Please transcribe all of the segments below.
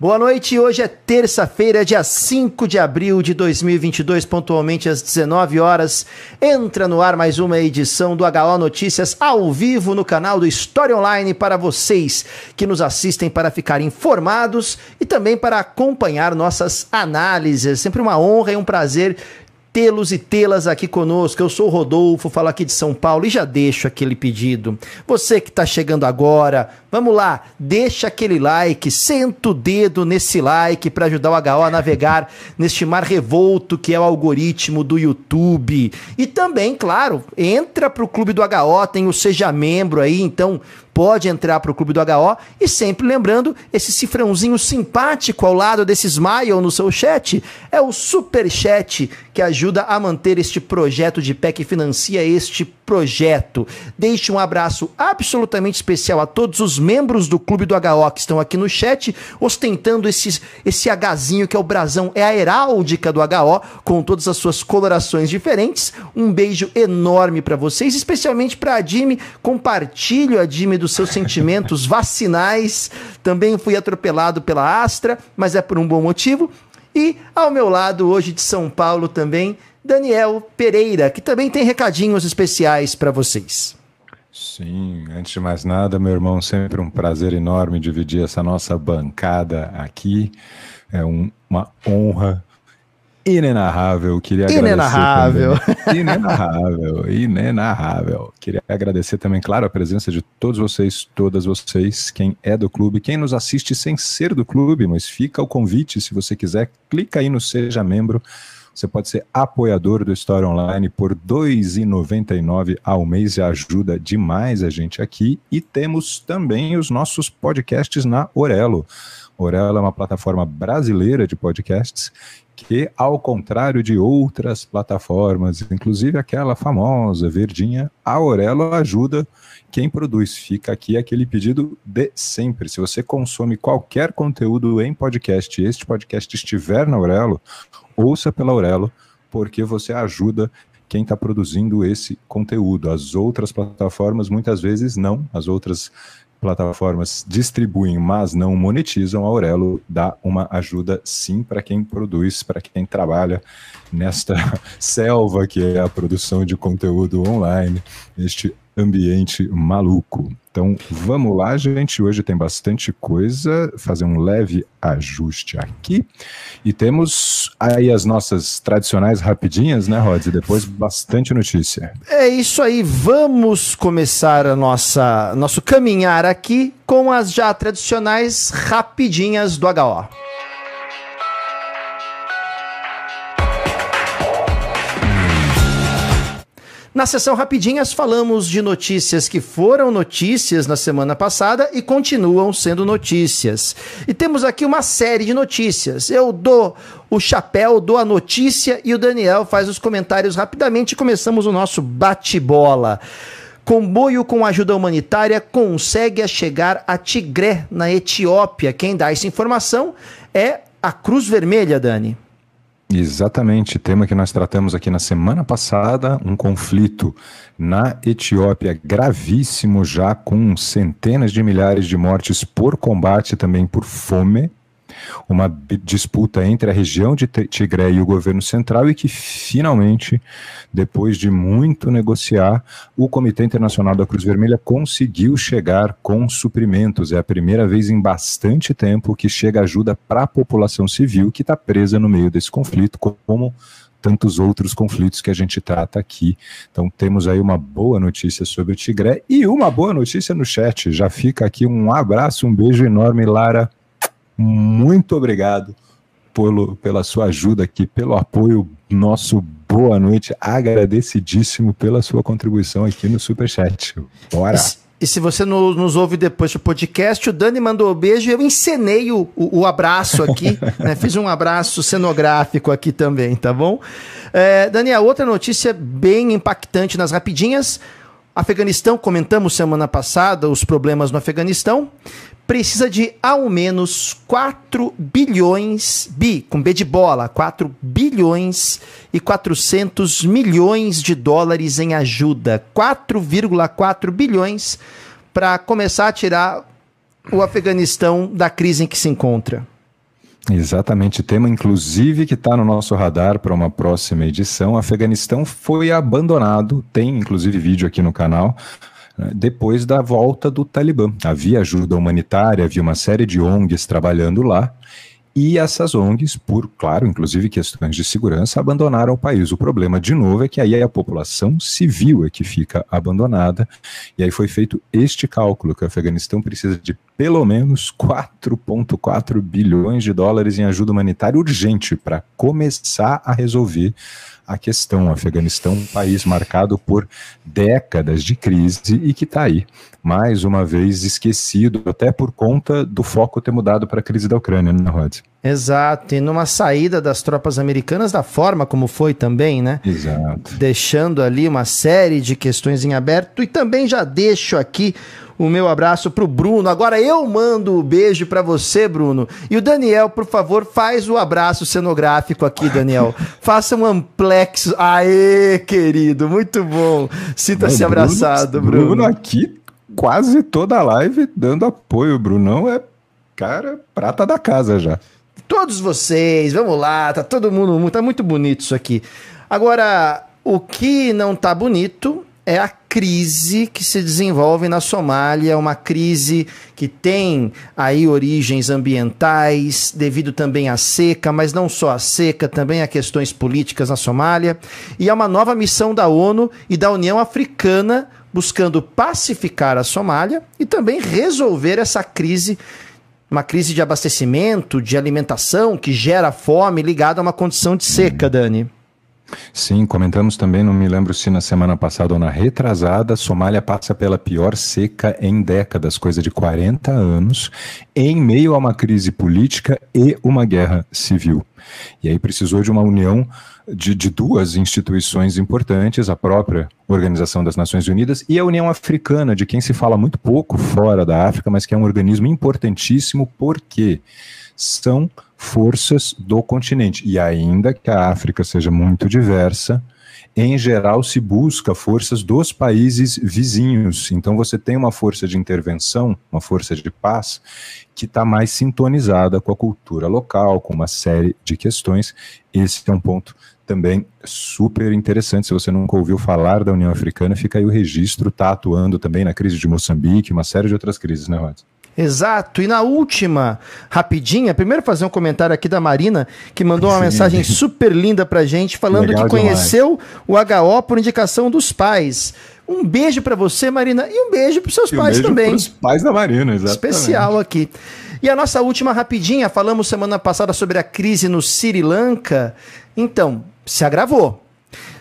Boa noite, hoje é terça-feira, dia 5 de abril de 2022, pontualmente às 19 horas. Entra no ar mais uma edição do HO Notícias ao vivo no canal do História Online para vocês que nos assistem para ficar informados e também para acompanhar nossas análises. É sempre uma honra e um prazer tê-los e tê-las aqui conosco. Eu sou o Rodolfo, falo aqui de São Paulo e já deixo aquele pedido. Você que está chegando agora, vamos lá, deixa aquele like, senta o dedo nesse like para ajudar o HO a navegar neste mar revolto que é o algoritmo do YouTube. E também, claro, entra pro clube do HO, tem o Seja Membro aí, então pode entrar para o Clube do HO e sempre lembrando, esse cifrãozinho simpático ao lado desse smile no seu chat é o super chat que ajuda a manter este projeto de pé que financia este projeto. Deixe um abraço absolutamente especial a todos os membros do Clube do HO que estão aqui no chat, ostentando esse, esse Hzinho que é o brasão, é a heráldica do HO, com todas as suas colorações diferentes. Um beijo enorme para vocês, especialmente para a Jimmy. Compartilho a Jimmy dos seus sentimentos vacinais. Também fui atropelado pela Astra, mas é por um bom motivo. E ao meu lado, hoje de São Paulo também, Daniel Pereira, que também tem recadinhos especiais para vocês. Sim, antes de mais nada, meu irmão, sempre um prazer enorme dividir essa nossa bancada aqui. É um, uma honra inenarrável. Queria inenarrável. agradecer. Inenarrável. inenarrável. Queria agradecer também, claro, a presença de todos vocês, todas vocês, quem é do clube, quem nos assiste sem ser do clube, mas fica o convite, se você quiser, clica aí no Seja Membro. Você pode ser apoiador do História Online por R$ 2,99 ao mês e ajuda demais a gente aqui. E temos também os nossos podcasts na Orelo. Orelo é uma plataforma brasileira de podcasts que, ao contrário de outras plataformas, inclusive aquela famosa verdinha, a Aurelo ajuda quem produz. Fica aqui aquele pedido de sempre. Se você consome qualquer conteúdo em podcast e este podcast estiver na Aurelo, ouça pela Aurelo, porque você ajuda quem está produzindo esse conteúdo. As outras plataformas muitas vezes não, as outras plataformas distribuem, mas não monetizam, a Aurelo dá uma ajuda sim para quem produz, para quem trabalha nesta selva que é a produção de conteúdo online, este ambiente maluco. Então vamos lá, gente. Hoje tem bastante coisa, fazer um leve ajuste aqui. E temos aí as nossas tradicionais rapidinhas, né, Rods? E depois bastante notícia. É isso aí. Vamos começar a nossa nosso caminhar aqui com as já tradicionais rapidinhas do HO. Na sessão Rapidinhas, falamos de notícias que foram notícias na semana passada e continuam sendo notícias. E temos aqui uma série de notícias. Eu dou o chapéu, dou a notícia e o Daniel faz os comentários rapidamente e começamos o nosso bate-bola. Comboio com ajuda humanitária consegue chegar a Tigré, na Etiópia. Quem dá essa informação é a Cruz Vermelha, Dani. Exatamente, tema que nós tratamos aqui na semana passada, um conflito na Etiópia gravíssimo já com centenas de milhares de mortes por combate também por fome, uma disputa entre a região de Tigré e o governo central e que finalmente, depois de muito negociar, o Comitê Internacional da Cruz Vermelha conseguiu chegar com suprimentos. É a primeira vez em bastante tempo que chega ajuda para a população civil que está presa no meio desse conflito, como tantos outros conflitos que a gente trata aqui. Então temos aí uma boa notícia sobre o Tigré e uma boa notícia no chat. Já fica aqui um abraço, um beijo enorme, Lara muito obrigado pelo, pela sua ajuda aqui, pelo apoio nosso. Boa noite, agradecidíssimo pela sua contribuição aqui no Superchat. Bora! E se você no, nos ouve depois do podcast, o Dani mandou um beijo e eu encenei o, o, o abraço aqui, né? Fiz um abraço cenográfico aqui também, tá bom? É, Daniel, outra notícia bem impactante nas rapidinhas. Afeganistão, comentamos semana passada os problemas no Afeganistão precisa de ao menos 4 bilhões, bi, com B de bola, 4 bilhões e 400 milhões de dólares em ajuda. 4,4 bilhões para começar a tirar o Afeganistão da crise em que se encontra. Exatamente, tema inclusive que está no nosso radar para uma próxima edição. Afeganistão foi abandonado, tem inclusive vídeo aqui no canal, né, depois da volta do Talibã. Havia ajuda humanitária, havia uma série de ONGs trabalhando lá, e essas ONGs, por, claro, inclusive questões de segurança, abandonaram o país. O problema, de novo, é que aí a população civil é que fica abandonada. E aí foi feito este cálculo, que o Afeganistão precisa de pelo menos 4,4 bilhões de dólares em ajuda humanitária urgente para começar a resolver a questão. O Afeganistão, um país marcado por décadas de crise e que está aí, mais uma vez esquecido, até por conta do foco ter mudado para a crise da Ucrânia, né, Rod? Exato, e numa saída das tropas americanas da forma como foi também, né? Exato. Deixando ali uma série de questões em aberto e também já deixo aqui o meu abraço pro Bruno. Agora eu mando o um beijo para você, Bruno. E o Daniel, por favor, faz o abraço cenográfico aqui, Daniel. Faça um amplex. Aê, querido, muito bom. Sinta-se abraçado, Bruno. Bruno aqui quase toda a live dando apoio. Brunão é cara prata da casa já. Todos vocês, vamos lá, tá todo mundo, tá muito bonito isso aqui. Agora, o que não tá bonito é a crise que se desenvolve na Somália, uma crise que tem aí origens ambientais, devido também à seca, mas não só à seca, também a questões políticas na Somália, e é uma nova missão da ONU e da União Africana buscando pacificar a Somália e também resolver essa crise uma crise de abastecimento, de alimentação que gera fome ligada a uma condição de seca, Dani. Sim, comentamos também, não me lembro se na semana passada ou na retrasada, Somália passa pela pior seca em décadas, coisa de 40 anos, em meio a uma crise política e uma guerra civil. E aí precisou de uma união de, de, duas instituições importantes, a própria Organização das Nações Unidas e a União Africana, de quem se fala muito pouco fora da África, mas que é um organismo importantíssimo porque são forças do continente. E ainda que a África seja muito diversa, em geral se busca forças dos países vizinhos. Então você tem uma força de intervenção, uma força de paz, que está mais sintonizada com a cultura local, com uma série de questões. Esse é um ponto também super interessante. Se você nunca ouviu falar da União Africana, fica aí o registro, está atuando também na crise de Moçambique, uma série de outras crises, né, Rod? Exato. E na última, rapidinha, primeiro fazer um comentário aqui da Marina, que mandou uma Sim. mensagem super linda pra gente, falando Legal que conheceu demais. o HO por indicação dos pais. Um beijo para você, Marina, e um beijo para seus e pais um beijo também. Pros pais da Marina, exatamente. Especial aqui. E a nossa última rapidinha, falamos semana passada sobre a crise no Sri Lanka. Então, se agravou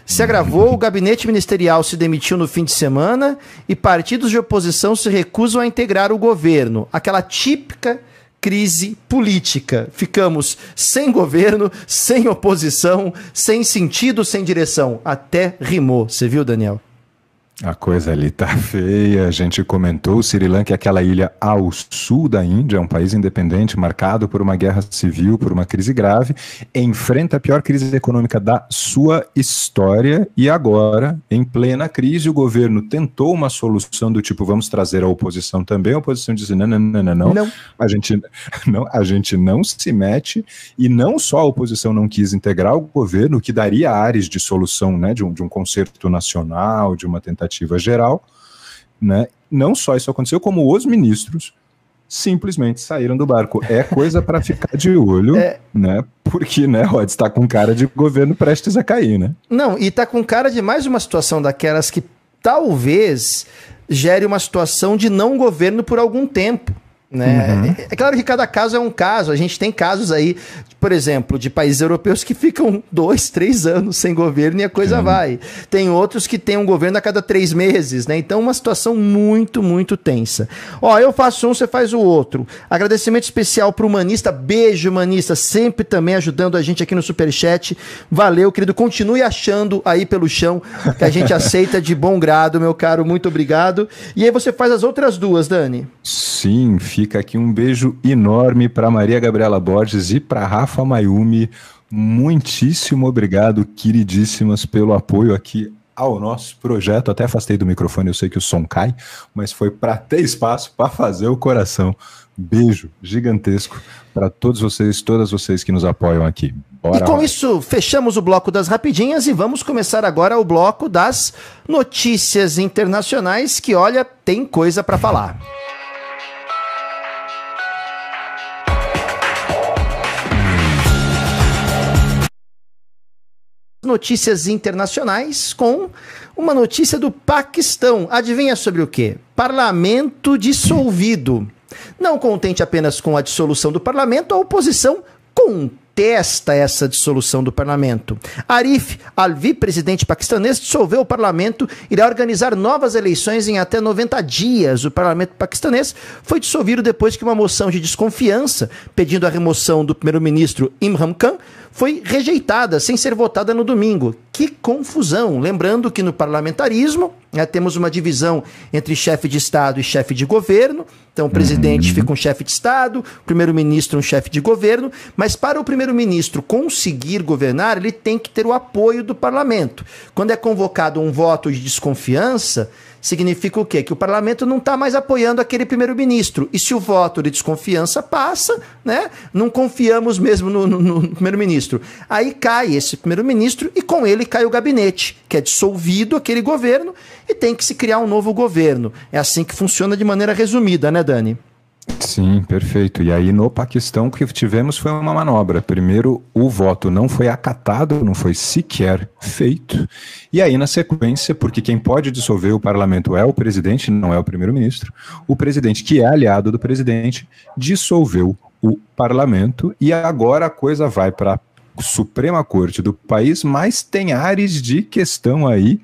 se agravou, o gabinete ministerial se demitiu no fim de semana e partidos de oposição se recusam a integrar o governo. Aquela típica crise política. Ficamos sem governo, sem oposição, sem sentido, sem direção. Até rimou. Você viu, Daniel? A coisa ali tá feia. A gente comentou, o Sri Lanka é aquela ilha ao sul da Índia, é um país independente, marcado por uma guerra civil, por uma crise grave, enfrenta a pior crise econômica da sua história e agora, em plena crise, o governo tentou uma solução do tipo, vamos trazer a oposição também. A oposição diz, não, não, não, não, não. não. A, gente, não a gente não se mete e não só a oposição não quis integrar o governo, que daria áreas de solução, né, de um, de um concerto nacional, de uma tentativa expectativa geral, né? Não só isso aconteceu, como os ministros simplesmente saíram do barco. É coisa para ficar de olho, é... né? Porque, né, Rod, está com cara de governo prestes a cair, né? Não, e está com cara de mais uma situação daquelas que talvez gere uma situação de não governo por algum tempo. Né? Uhum. É, é claro que cada caso é um caso. A gente tem casos aí, por exemplo, de países europeus que ficam dois, três anos sem governo e a coisa uhum. vai. Tem outros que têm um governo a cada três meses, né? Então, uma situação muito, muito tensa. Ó, eu faço um, você faz o outro. Agradecimento especial pro Humanista. Beijo, Humanista, sempre também ajudando a gente aqui no Superchat. Valeu, querido. Continue achando aí pelo chão que a gente aceita de bom grado, meu caro. Muito obrigado. E aí você faz as outras duas, Dani. Sim, fica Fica aqui um beijo enorme para Maria Gabriela Borges e para Rafa Mayumi. Muitíssimo obrigado, queridíssimas, pelo apoio aqui ao nosso projeto. Até afastei do microfone, eu sei que o som cai, mas foi para ter espaço para fazer o coração. Beijo gigantesco para todos vocês, todas vocês que nos apoiam aqui. Bora, e com isso, fechamos o bloco das rapidinhas e vamos começar agora o bloco das notícias internacionais, que olha, tem coisa para falar. Notícias internacionais com uma notícia do Paquistão. Adivinha sobre o quê? Parlamento dissolvido. Não contente apenas com a dissolução do parlamento, a oposição contesta essa dissolução do parlamento. Arif Alvi, presidente paquistanês, dissolveu o parlamento e irá organizar novas eleições em até 90 dias. O parlamento paquistanês foi dissolvido depois que uma moção de desconfiança pedindo a remoção do primeiro-ministro Imran Khan foi rejeitada sem ser votada no domingo. Que confusão! Lembrando que no parlamentarismo né, temos uma divisão entre chefe de Estado e chefe de governo. Então, o presidente uhum. fica um chefe de Estado, o primeiro-ministro um chefe de governo, mas para o primeiro-ministro conseguir governar, ele tem que ter o apoio do parlamento. Quando é convocado um voto de desconfiança, significa o quê? Que o parlamento não está mais apoiando aquele primeiro-ministro. E se o voto de desconfiança passa, né? Não confiamos mesmo no, no, no primeiro-ministro. Aí cai esse primeiro-ministro e com ele cai o gabinete, que é dissolvido aquele governo e tem que se criar um novo governo. É assim que funciona de maneira resumida, né, Dani? Sim, perfeito. E aí no Paquistão o que tivemos foi uma manobra. Primeiro, o voto não foi acatado, não foi sequer feito. E aí na sequência, porque quem pode dissolver o parlamento é o presidente, não é o primeiro-ministro, o presidente, que é aliado do presidente, dissolveu o parlamento e agora a coisa vai para Suprema Corte do país, mas tem áreas de questão aí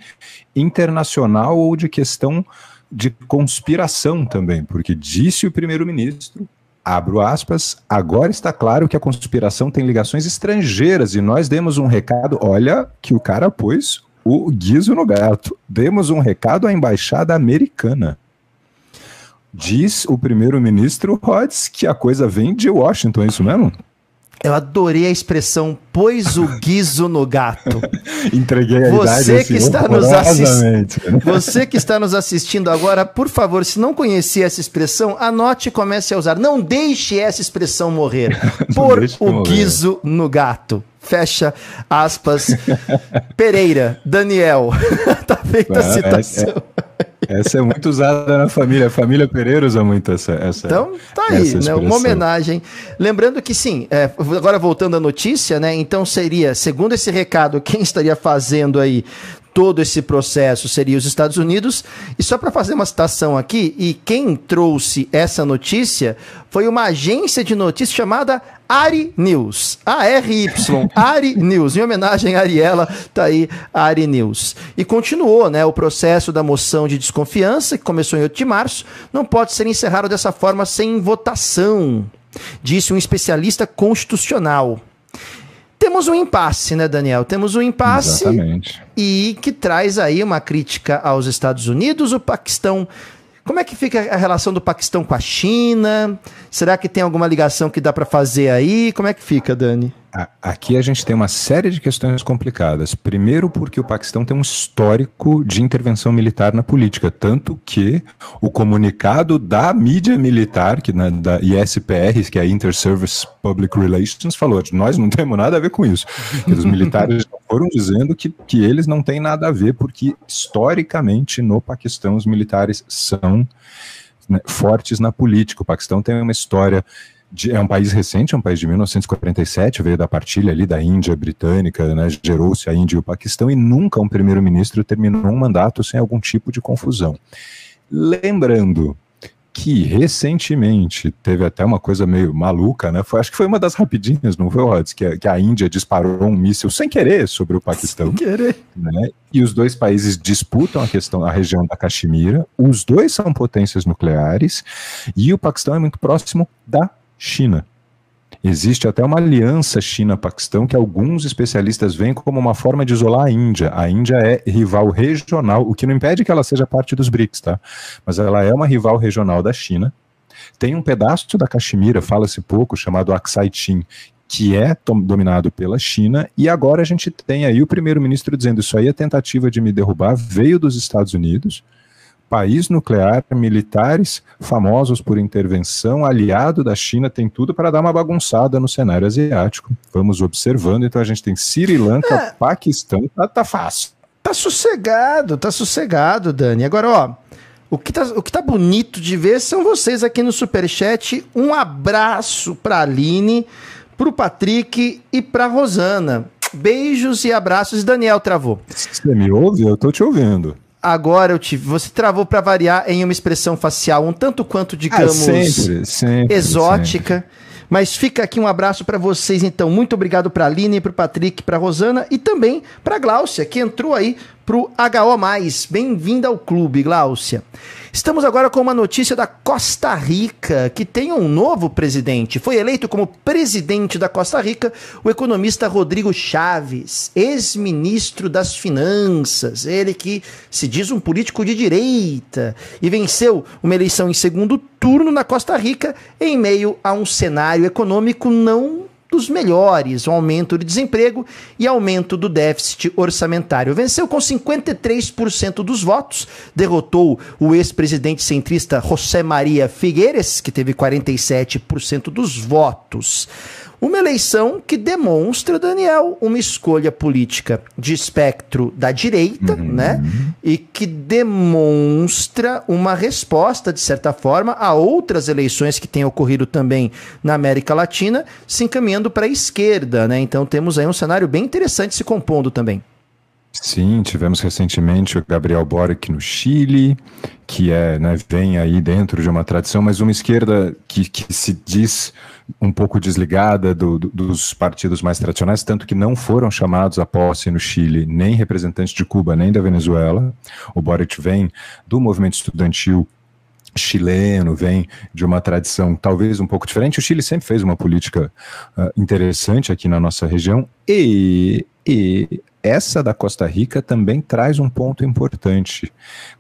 internacional ou de questão de conspiração também, porque disse o primeiro-ministro, abro aspas, agora está claro que a conspiração tem ligações estrangeiras e nós demos um recado, olha que o cara pôs o guiso no gato, demos um recado à embaixada americana. Diz o primeiro-ministro Rhodes que a coisa vem de Washington, é isso mesmo? Eu adorei a expressão pôs o guiso no gato. Entreguei a você idade, que está nos assistindo. Você que está nos assistindo agora, por favor, se não conhecia essa expressão, anote e comece a usar. Não deixe essa expressão morrer. Pôr o morrer. guiso no gato. Fecha aspas. Pereira, Daniel. tá feita a citação. É, é. Essa é muito usada na família. A família Pereira usa muito essa. essa então, tá aí, né? Uma homenagem. Lembrando que sim, é, agora voltando à notícia, né? Então seria, segundo esse recado, quem estaria fazendo aí todo esse processo seria os Estados Unidos. E só para fazer uma citação aqui, e quem trouxe essa notícia foi uma agência de notícias chamada Ari News. A-R-Y, Ari News. Em homenagem a Ariela, tá aí Ari News. E continuou, né? O processo da moção de desconfiança, que começou em 8 de março, não pode ser encerrado dessa forma sem votação, disse um especialista constitucional. Temos um impasse, né, Daniel? Temos um impasse Exatamente. e que traz aí uma crítica aos Estados Unidos, o Paquistão. Como é que fica a relação do Paquistão com a China? Será que tem alguma ligação que dá para fazer aí? Como é que fica, Dani? Aqui a gente tem uma série de questões complicadas. Primeiro, porque o Paquistão tem um histórico de intervenção militar na política, tanto que o comunicado da mídia militar, que na, da ISPR, que é a Inter-Service Public Relations, falou: nós não temos nada a ver com isso. Os militares foram dizendo que, que eles não têm nada a ver, porque historicamente no Paquistão os militares são né, fortes na política. O Paquistão tem uma história de, é um país recente, é um país de 1947, veio da partilha ali da Índia britânica, né, gerou-se a Índia e o Paquistão, e nunca um primeiro-ministro terminou um mandato sem algum tipo de confusão. Lembrando que recentemente teve até uma coisa meio maluca, né? Foi, acho que foi uma das rapidinhas, não foi, Rods? Que, que, a Índia disparou um míssil sem querer sobre o Paquistão. Sem querer. Né? E os dois países disputam a questão, a região da Caxemira. Os dois são potências nucleares e o Paquistão é muito próximo da China. Existe até uma aliança China-Paquistão que alguns especialistas veem como uma forma de isolar a Índia. A Índia é rival regional, o que não impede que ela seja parte dos BRICS, tá? Mas ela é uma rival regional da China. Tem um pedaço da Caxemira, fala-se pouco, chamado Aksai Chin, que é dominado pela China, e agora a gente tem aí o primeiro-ministro dizendo isso aí é tentativa de me derrubar, veio dos Estados Unidos, país nuclear, militares famosos por intervenção, aliado da China, tem tudo para dar uma bagunçada no cenário asiático. Vamos observando, então a gente tem Sri Lanka, é. Paquistão, tá, tá fácil. Tá sossegado, tá sossegado, Dani. Agora, ó, o que, tá, o que tá bonito de ver são vocês aqui no Superchat. Um abraço pra Aline, pro Patrick e pra Rosana. Beijos e abraços. Daniel travou. Você me ouve? Eu tô te ouvindo. Agora eu tive. Você travou para variar em uma expressão facial um tanto quanto, digamos, ah, sempre, sempre, exótica. Sempre. Mas fica aqui um abraço para vocês, então. Muito obrigado para a Aline, para o Patrick, para Rosana e também para Gláucia, que entrou aí pro HO. Bem-vinda ao clube, Gláucia. Estamos agora com uma notícia da Costa Rica, que tem um novo presidente. Foi eleito como presidente da Costa Rica o economista Rodrigo Chaves, ex-ministro das Finanças, ele que se diz um político de direita e venceu uma eleição em segundo turno na Costa Rica em meio a um cenário econômico não dos melhores, o aumento do desemprego e aumento do déficit orçamentário. Venceu com 53% dos votos, derrotou o ex-presidente centrista José Maria Figueiredo, que teve 47% dos votos. Uma eleição que demonstra, Daniel, uma escolha política de espectro da direita, uhum. né? E que demonstra uma resposta, de certa forma, a outras eleições que têm ocorrido também na América Latina, se encaminhando para a esquerda, né? Então temos aí um cenário bem interessante se compondo também. Sim, tivemos recentemente o Gabriel Boric no Chile, que é, né, vem aí dentro de uma tradição, mas uma esquerda que, que se diz um pouco desligada do, do, dos partidos mais tradicionais, tanto que não foram chamados a posse no Chile nem representantes de Cuba nem da Venezuela. O Boric vem do movimento estudantil chileno, vem de uma tradição talvez um pouco diferente. O Chile sempre fez uma política uh, interessante aqui na nossa região e, e essa da Costa Rica também traz um ponto importante.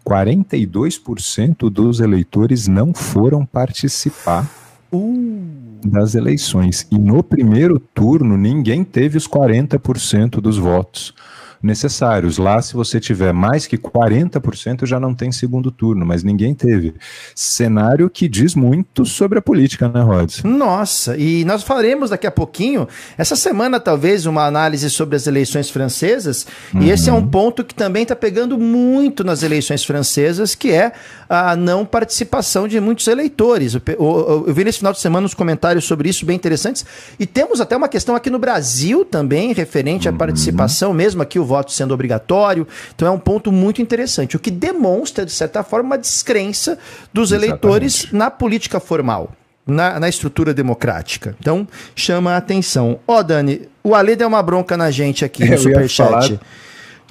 42% dos eleitores não foram participar uh. das eleições. E no primeiro turno, ninguém teve os 40% dos votos necessários. Lá, se você tiver mais que 40%, já não tem segundo turno, mas ninguém teve. Cenário que diz muito sobre a política, né, Rods? Nossa, e nós faremos daqui a pouquinho, essa semana talvez, uma análise sobre as eleições francesas, uhum. e esse é um ponto que também está pegando muito nas eleições francesas, que é a não participação de muitos eleitores. Eu, vi nesse final de semana uns comentários sobre isso bem interessantes, e temos até uma questão aqui no Brasil também, referente à uhum. participação, mesmo aqui o voto sendo obrigatório. Então é um ponto muito interessante, o que demonstra, de certa forma, uma descrença dos Exatamente. eleitores na política formal. Na, na, estrutura democrática. Então, chama a atenção. Ó, oh, Dani, o Ale deu uma bronca na gente aqui no Superchat.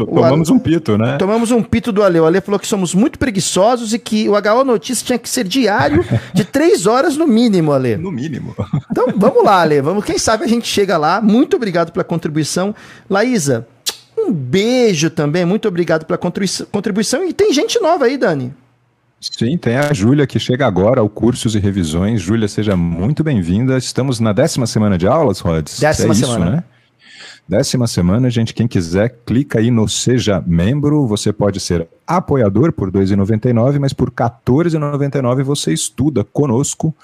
Tomamos Ale... um pito, né? Tomamos um pito do Ale. O Ale falou que somos muito preguiçosos e que o HO Notícias tinha que ser diário de três horas no mínimo, Ale. No mínimo. Então, vamos lá, Ale. Vamos, quem sabe a gente chega lá. Muito obrigado pela contribuição. Laísa, um beijo também, muito obrigado pela contribuição. E tem gente nova aí, Dani. Sim, tem a Júlia que chega agora ao Cursos e Revisões. Júlia, seja muito bem-vinda. Estamos na décima semana de aulas, Rods? Décima é semana. Isso, né? Décima semana, gente, quem quiser, clica aí no Seja Membro. Você pode ser apoiador por R$ 2,99, mas por R$ 14,99 você estuda conosco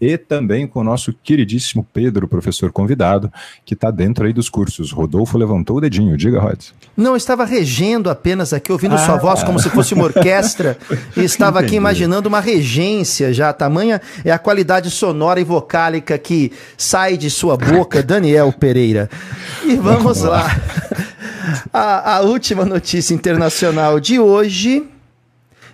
e também com o nosso queridíssimo Pedro, professor convidado, que está dentro aí dos cursos. Rodolfo levantou o dedinho, diga, Rod. Não, estava regendo apenas aqui, ouvindo ah, sua voz como se fosse uma orquestra, e estava aqui imaginando uma regência já, tamanha é a qualidade sonora e vocálica que sai de sua boca, Daniel Pereira. E vamos lá. A, a última notícia internacional de hoje: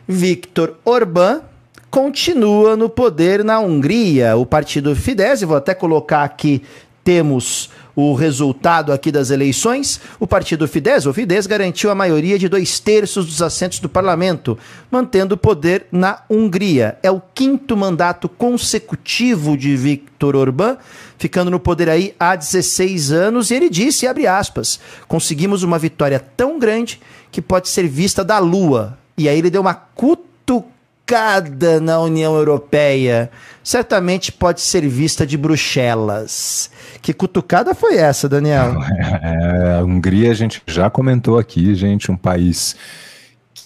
Viktor Orbán continua no poder na Hungria. O partido Fidesz, vou até colocar aqui, temos o resultado aqui das eleições, o partido Fidesz, o Fidesz, garantiu a maioria de dois terços dos assentos do parlamento, mantendo o poder na Hungria. É o quinto mandato consecutivo de Viktor Orbán, ficando no poder aí há 16 anos, e ele disse, abre aspas, conseguimos uma vitória tão grande que pode ser vista da lua. E aí ele deu uma cutucada cutucada na União Europeia certamente pode ser vista de Bruxelas. Que cutucada foi essa, Daniel? É, a Hungria a gente já comentou aqui, gente, um país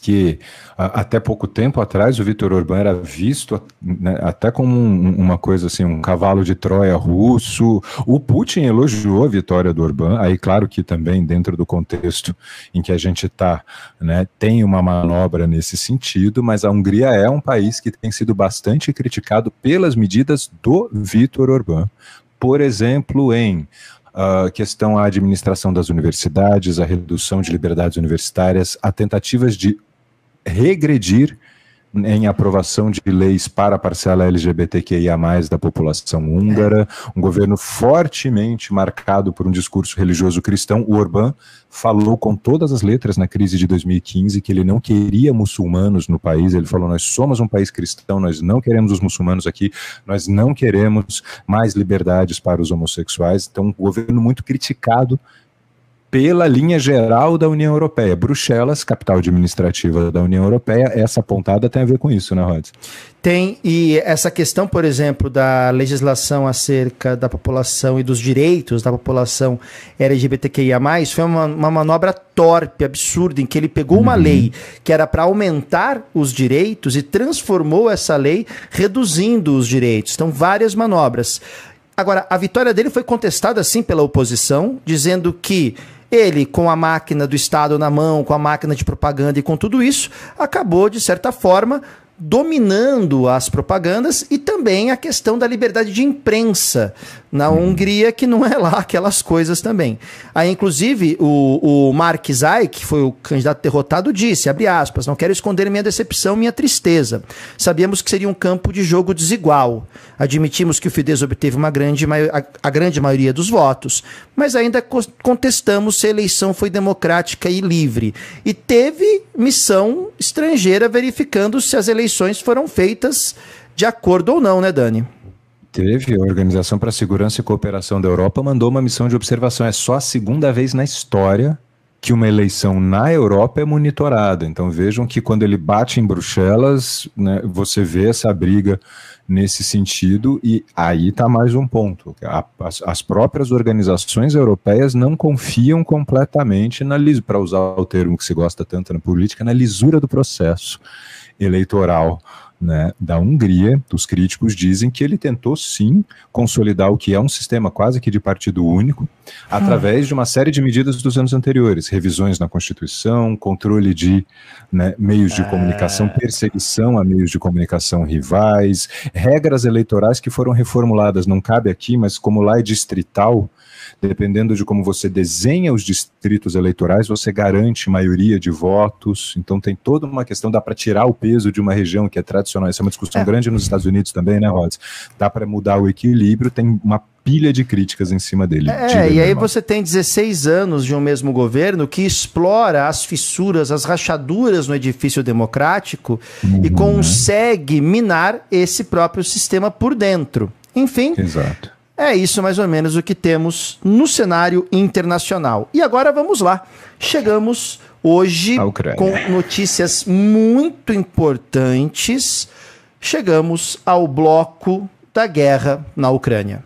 que até pouco tempo atrás o Vitor Orbán era visto né, até como um, uma coisa assim, um cavalo de Troia russo. O Putin elogiou a vitória do Orbán, aí claro que também dentro do contexto em que a gente está, né, tem uma manobra nesse sentido, mas a Hungria é um país que tem sido bastante criticado pelas medidas do Vitor Orbán. Por exemplo, em a questão à administração das universidades, a redução de liberdades universitárias, a tentativas de regredir em aprovação de leis para a parcela LGBTQIA+, da população húngara, um governo fortemente marcado por um discurso religioso cristão. O Orbán falou com todas as letras na crise de 2015 que ele não queria muçulmanos no país, ele falou, nós somos um país cristão, nós não queremos os muçulmanos aqui, nós não queremos mais liberdades para os homossexuais, então um governo muito criticado pela linha geral da União Europeia. Bruxelas, capital administrativa da União Europeia, essa pontada tem a ver com isso, né, Rod? Tem, e essa questão, por exemplo, da legislação acerca da população e dos direitos da população LGBTQIA, foi uma, uma manobra torpe, absurda, em que ele pegou uma uhum. lei que era para aumentar os direitos e transformou essa lei reduzindo os direitos. Então, várias manobras. Agora, a vitória dele foi contestada, sim, pela oposição, dizendo que ele, com a máquina do Estado na mão, com a máquina de propaganda e com tudo isso, acabou, de certa forma, dominando as propagandas e também a questão da liberdade de imprensa na Hungria, que não é lá aquelas coisas também. Aí, inclusive, o, o Mark Zay, que foi o candidato derrotado, disse, abre aspas, não quero esconder minha decepção, minha tristeza. Sabíamos que seria um campo de jogo desigual. Admitimos que o Fidesz obteve uma grande, a, a grande maioria dos votos, mas ainda contestamos se a eleição foi democrática e livre. E teve missão estrangeira verificando se as eleições foram feitas de acordo ou não, né, Dani? Teve, a Organização para a Segurança e Cooperação da Europa mandou uma missão de observação. É só a segunda vez na história que uma eleição na Europa é monitorada. Então vejam que quando ele bate em Bruxelas, né, você vê essa briga nesse sentido, e aí está mais um ponto. A, as, as, próprias organizações europeias não confiam completamente na para usar o termo que se gosta tanto na política, na lisura do processo eleitoral né, da Hungria, os críticos dizem que ele tentou sim consolidar o que é um sistema quase que de partido único, através de uma série de medidas dos anos anteriores, revisões na Constituição, controle de né, meios de comunicação, é. perseguição a meios de comunicação rivais, regras eleitorais que foram reformuladas, não cabe aqui, mas como lá é distrital, dependendo de como você desenha os distritos eleitorais, você garante maioria de votos. Então tem toda uma questão, dá para tirar o peso de uma região que é tradicional. Essa é uma discussão é. grande nos Estados Unidos também, né, Rods? Dá para mudar o equilíbrio, tem uma pilha de críticas em cima dele. É, e aí irmão. você tem 16 anos de um mesmo governo que explora as fissuras, as rachaduras no edifício democrático uhum. e consegue minar esse próprio sistema por dentro. Enfim, Exato. É isso mais ou menos o que temos no cenário internacional. E agora vamos lá. Chegamos hoje com notícias muito importantes. Chegamos ao bloco da guerra na Ucrânia.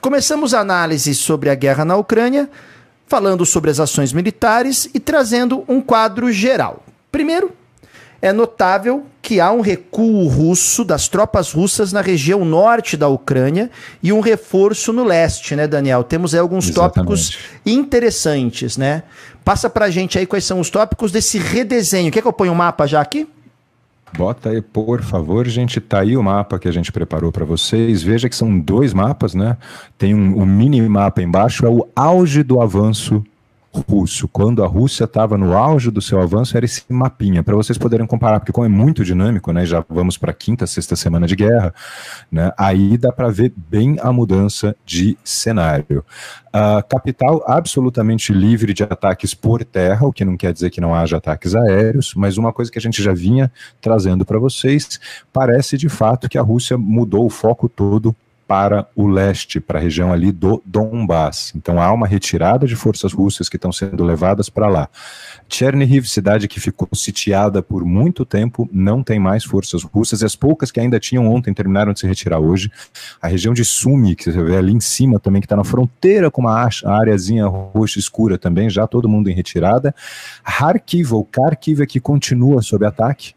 Começamos a análise sobre a guerra na Ucrânia, falando sobre as ações militares e trazendo um quadro geral. Primeiro, é notável que há um recuo russo das tropas russas na região norte da Ucrânia e um reforço no leste, né, Daniel? Temos aí alguns Exatamente. tópicos interessantes, né? Passa pra gente aí quais são os tópicos desse redesenho. Quer que eu ponha o um mapa já aqui? Bota aí, por favor, gente. Tá aí o mapa que a gente preparou para vocês. Veja que são dois mapas, né? Tem um, um mini mapa embaixo, é o auge do avanço russo. Quando a Rússia estava no auge do seu avanço, era esse mapinha, para vocês poderem comparar, porque como é muito dinâmico, né, já vamos para a quinta, sexta semana de guerra, né, aí dá para ver bem a mudança de cenário. A capital absolutamente livre de ataques por terra, o que não quer dizer que não haja ataques aéreos, mas uma coisa que a gente já vinha trazendo para vocês, parece de fato que a Rússia mudou o foco todo para o leste, para a região ali do Donbass. Então há uma retirada de forças russas que estão sendo levadas para lá. Chernihiv, cidade que ficou sitiada por muito tempo, não tem mais forças russas, as poucas que ainda tinham ontem terminaram de se retirar hoje. A região de Sumi, que você vê ali em cima também, que está na fronteira com uma áreazinha roxa escura também, já todo mundo em retirada. Kharkiv, ou Kharkiv, é que continua sob ataque.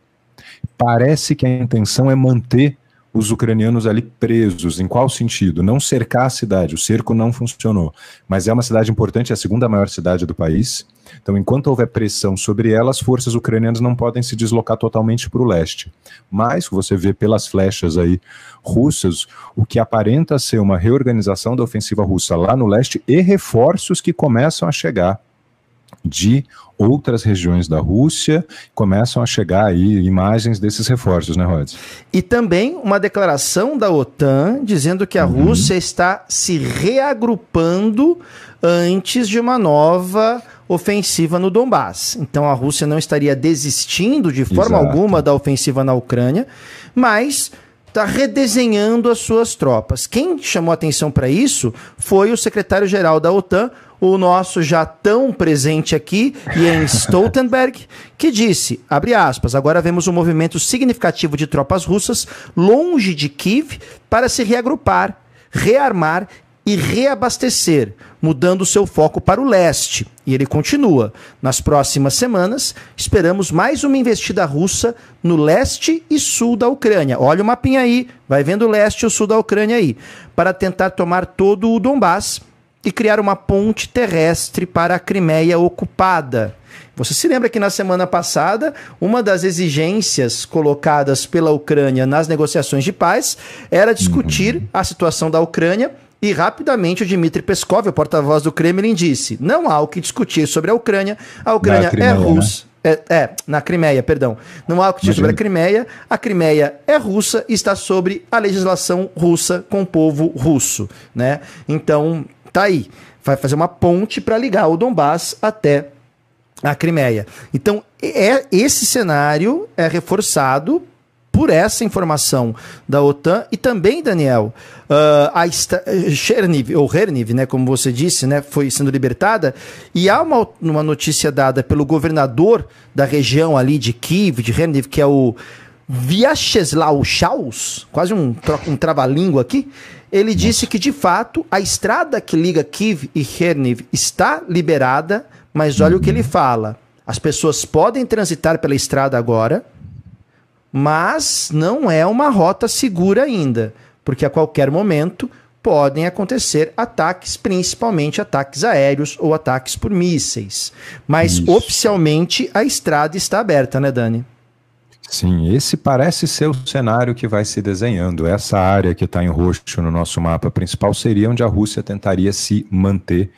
Parece que a intenção é manter os ucranianos ali presos. Em qual sentido? Não cercar a cidade, o cerco não funcionou. Mas é uma cidade importante, é a segunda maior cidade do país. Então, enquanto houver pressão sobre ela, as forças ucranianas não podem se deslocar totalmente para o leste. Mas você vê pelas flechas aí russas o que aparenta ser uma reorganização da ofensiva russa lá no leste e reforços que começam a chegar de outras regiões da Rússia, começam a chegar aí imagens desses reforços, né, Rod? E também uma declaração da OTAN dizendo que a uhum. Rússia está se reagrupando antes de uma nova ofensiva no Donbass. Então a Rússia não estaria desistindo de forma Exato. alguma da ofensiva na Ucrânia, mas está redesenhando as suas tropas. Quem chamou atenção para isso foi o secretário-geral da OTAN, o nosso já tão presente aqui, Jens Stoltenberg, que disse, abre aspas, agora vemos um movimento significativo de tropas russas longe de Kiev para se reagrupar, rearmar e reabastecer, mudando seu foco para o leste. E ele continua: nas próximas semanas, esperamos mais uma investida russa no leste e sul da Ucrânia. Olha o mapinha aí, vai vendo o leste e o sul da Ucrânia aí, para tentar tomar todo o Donbass e criar uma ponte terrestre para a Crimeia ocupada. Você se lembra que na semana passada, uma das exigências colocadas pela Ucrânia nas negociações de paz era discutir uhum. a situação da Ucrânia e rapidamente o Dmitry Peskov, o porta-voz do Kremlin, disse: não há o que discutir sobre a Ucrânia, a Ucrânia Crimeia, é russa. Né? É, é, na Crimeia, perdão. Não há o que dizer sobre a Crimeia. A Crimeia é russa e está sobre a legislação russa com o povo russo, né? Então, tá aí. Vai fazer uma ponte para ligar o Donbass até a Crimeia. Então, é esse cenário é reforçado por essa informação da OTAN e também, Daniel, uh, a Cherniv, ou Herniv, né, como você disse, né, foi sendo libertada, e há uma, uma notícia dada pelo governador da região ali de Kiev, de Herniv, que é o Vyacheslav Chaus, quase um, um trava-língua aqui, ele disse que, de fato, a estrada que liga Kiev e Herniv está liberada, mas olha o que ele fala. As pessoas podem transitar pela estrada agora, mas não é uma rota segura ainda, porque a qualquer momento podem acontecer ataques, principalmente ataques aéreos ou ataques por mísseis. Mas Isso. oficialmente a estrada está aberta, né, Dani? Sim, esse parece ser o cenário que vai se desenhando. Essa área que está em roxo no nosso mapa principal seria onde a Rússia tentaria se manter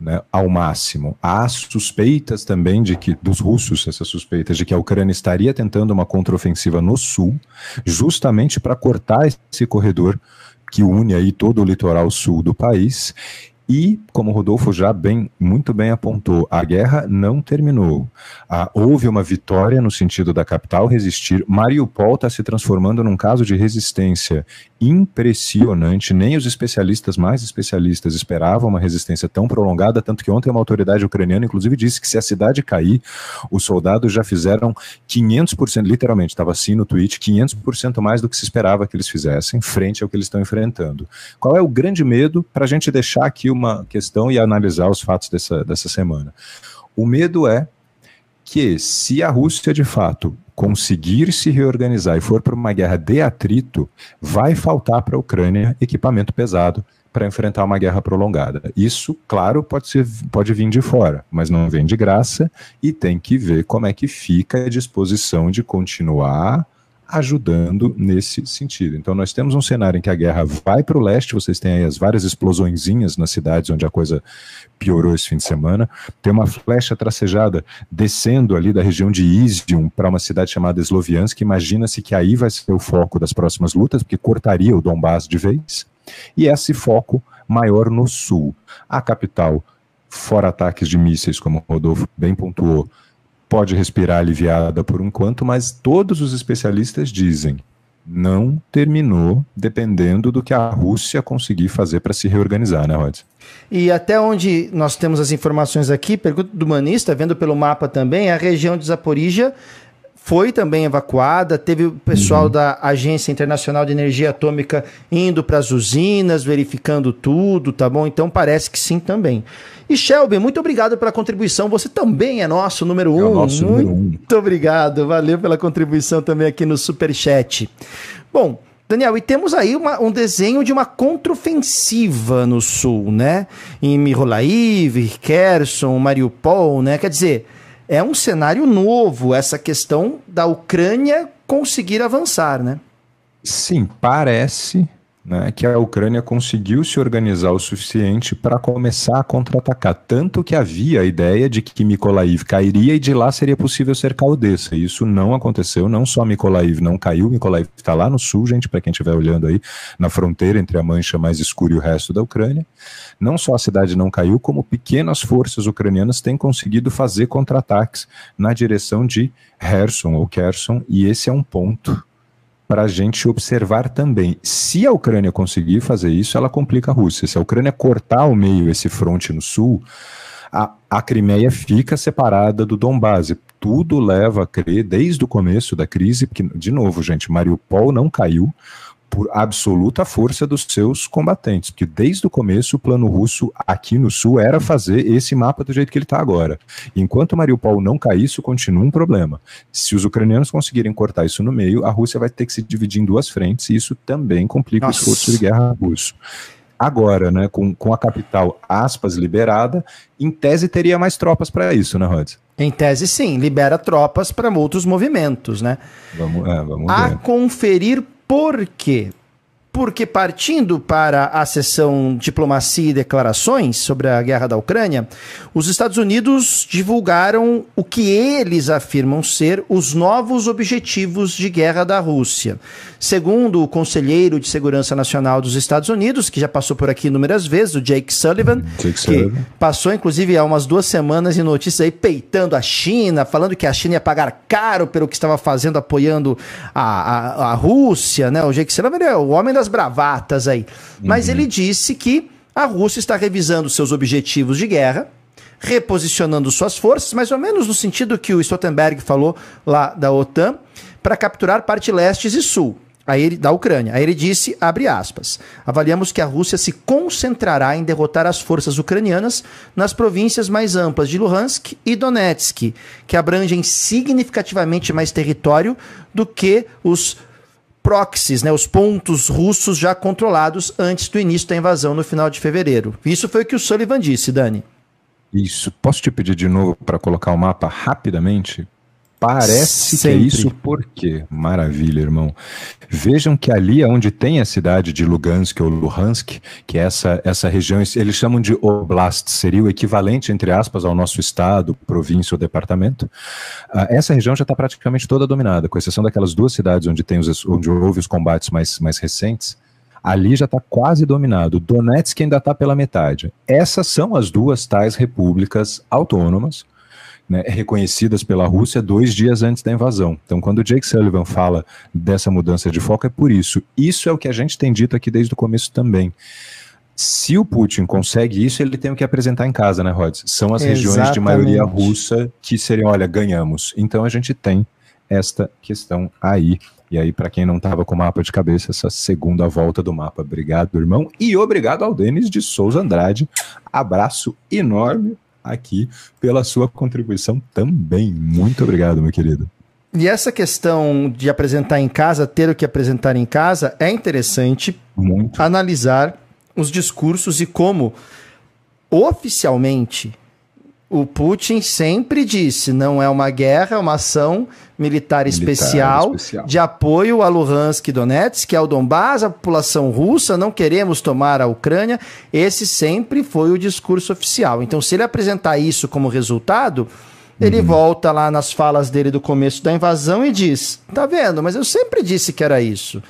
né, ao máximo. Há suspeitas também de que, dos russos, essas suspeitas de que a Ucrânia estaria tentando uma contraofensiva no sul, justamente para cortar esse corredor que une aí todo o litoral sul do país e, como Rodolfo já bem, muito bem apontou, a guerra não terminou. Ah, houve uma vitória no sentido da capital resistir. Mariupol está se transformando num caso de resistência impressionante. Nem os especialistas mais especialistas esperavam uma resistência tão prolongada, tanto que ontem uma autoridade ucraniana, inclusive, disse que se a cidade cair, os soldados já fizeram 500%, literalmente, estava assim no tweet, 500% mais do que se esperava que eles fizessem, frente ao que eles estão enfrentando. Qual é o grande medo para a gente deixar aqui uma questão e analisar os fatos dessa, dessa semana. O medo é que, se a Rússia de fato conseguir se reorganizar e for para uma guerra de atrito, vai faltar para a Ucrânia equipamento pesado para enfrentar uma guerra prolongada. Isso, claro, pode, ser, pode vir de fora, mas não vem de graça e tem que ver como é que fica a disposição de continuar ajudando nesse sentido. Então nós temos um cenário em que a guerra vai para o leste, vocês têm aí as várias explosõezinhas nas cidades onde a coisa piorou esse fim de semana. Tem uma flecha tracejada descendo ali da região de Izium para uma cidade chamada Sloviansk. Imagina-se que aí vai ser o foco das próximas lutas, porque cortaria o Donbass de vez. E esse foco maior no sul. A capital, fora ataques de mísseis, como o Rodolfo bem pontuou, pode respirar aliviada por enquanto, mas todos os especialistas dizem não terminou dependendo do que a Rússia conseguir fazer para se reorganizar, né, Rod? E até onde nós temos as informações aqui, pergunta do Manista, vendo pelo mapa também, a região de Zaporizhia foi também evacuada, teve o pessoal uhum. da Agência Internacional de Energia Atômica indo para as usinas, verificando tudo, tá bom? Então parece que sim também. E Shelby, muito obrigado pela contribuição. Você também é nosso número um. É nosso muito número um. obrigado. Valeu pela contribuição também aqui no Superchat. Bom, Daniel, e temos aí uma, um desenho de uma contraofensiva no sul, né? Em Mykolaiv, Kherson, Mariupol, né? Quer dizer, é um cenário novo essa questão da Ucrânia conseguir avançar, né? Sim, parece né, que a Ucrânia conseguiu se organizar o suficiente para começar a contra-atacar. Tanto que havia a ideia de que Mykolaiv cairia e de lá seria possível cercar Odessa. Isso não aconteceu, não só Mykolaiv não caiu, Mykolaiv está lá no sul, gente, para quem estiver olhando aí, na fronteira entre a mancha mais escura e o resto da Ucrânia. Não só a cidade não caiu, como pequenas forças ucranianas têm conseguido fazer contra-ataques na direção de Kherson ou Kherson, e esse é um ponto para a gente observar também. Se a Ucrânia conseguir fazer isso, ela complica a Rússia. Se a Ucrânia cortar ao meio esse fronte no sul, a, a Crimeia fica separada do Donbass. Tudo leva a crer, desde o começo da crise, porque, de novo, gente, Mariupol não caiu, por absoluta força dos seus combatentes, porque desde o começo o plano russo aqui no sul era fazer esse mapa do jeito que ele está agora. Enquanto Mariupol não cair, isso continua um problema. Se os ucranianos conseguirem cortar isso no meio, a Rússia vai ter que se dividir em duas frentes, e isso também complica Nossa. o esforço de guerra russo. Agora, né, com, com a capital, aspas, liberada, em tese teria mais tropas para isso, né, Rhodes? Em tese, sim, libera tropas para outros movimentos, né? Vamos, é, vamos a ver. conferir por quê? Porque partindo para a sessão diplomacia e declarações sobre a guerra da Ucrânia, os Estados Unidos divulgaram o que eles afirmam ser os novos objetivos de guerra da Rússia. Segundo o conselheiro de Segurança Nacional dos Estados Unidos, que já passou por aqui inúmeras vezes, o Jake Sullivan, Jake que Sullivan. passou inclusive há umas duas semanas em notícias aí peitando a China, falando que a China ia pagar caro pelo que estava fazendo, apoiando a, a, a Rússia, né? O Jake Sullivan é o homem das bravatas aí. Mas uhum. ele disse que a Rússia está revisando seus objetivos de guerra, reposicionando suas forças, mais ou menos no sentido que o Stoltenberg falou lá da OTAN, para capturar parte leste e sul. Aí ele, da Ucrânia. Aí ele disse, abre aspas, avaliamos que a Rússia se concentrará em derrotar as forças ucranianas nas províncias mais amplas de Luhansk e Donetsk, que abrangem significativamente mais território do que os proxies, né, os pontos russos já controlados antes do início da invasão no final de fevereiro. Isso foi o que o Sullivan disse, Dani. Isso. Posso te pedir de novo para colocar o mapa rapidamente? Parece Sempre. que é isso porque maravilha, irmão. Vejam que ali é onde tem a cidade de Lugansk ou Luhansk, que é essa essa região, eles chamam de oblast, seria o equivalente entre aspas ao nosso estado, província ou departamento. Uh, essa região já está praticamente toda dominada, com exceção daquelas duas cidades onde tem os onde houve os combates mais mais recentes. Ali já está quase dominado. Donetsk ainda está pela metade. Essas são as duas tais repúblicas autônomas né, reconhecidas pela Rússia dois dias antes da invasão. Então, quando o Jake Sullivan fala dessa mudança de foco, é por isso. Isso é o que a gente tem dito aqui desde o começo também. Se o Putin consegue isso, ele tem o que apresentar em casa, né, Rhodes? São as Exatamente. regiões de maioria russa que seriam, olha, ganhamos. Então a gente tem esta questão aí. E aí, para quem não estava com o mapa de cabeça, essa segunda volta do mapa. Obrigado, irmão. E obrigado ao Denis de Souza Andrade. Abraço enorme aqui pela sua contribuição também. Muito obrigado, meu querido. E essa questão de apresentar em casa, ter o que apresentar em casa, é interessante Muito. analisar os discursos e como oficialmente o Putin sempre disse: não é uma guerra, é uma ação militar, militar especial, especial, de apoio a Luhansk e Donetsk, que é o Donbass, a população russa, não queremos tomar a Ucrânia. Esse sempre foi o discurso oficial. Então, se ele apresentar isso como resultado, ele uhum. volta lá nas falas dele do começo da invasão e diz: tá vendo, mas eu sempre disse que era isso.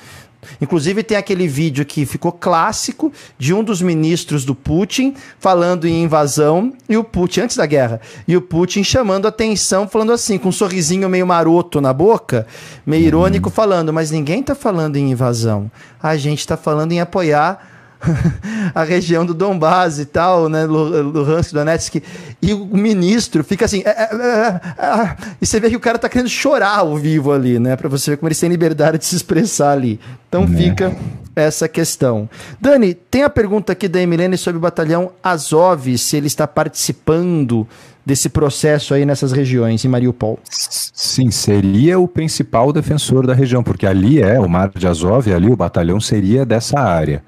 Inclusive tem aquele vídeo que ficou clássico de um dos ministros do Putin falando em invasão e o Putin antes da guerra e o Putin chamando atenção, falando assim com um sorrisinho meio maroto na boca, meio irônico, falando: mas ninguém está falando em invasão, a gente está falando em apoiar a região do Donbass e tal, né, Luhansk, Donetsk, e o ministro fica assim, é, é, é, é, e você vê que o cara tá querendo chorar ao vivo ali, né, para você ver como eles têm liberdade de se expressar ali. Então né. fica essa questão. Dani, tem a pergunta aqui da Emilene sobre o batalhão Azov, se ele está participando desse processo aí nessas regiões, em Mariupol. Sim, seria o principal defensor da região, porque ali é o Mar de Azov, ali o batalhão seria dessa área.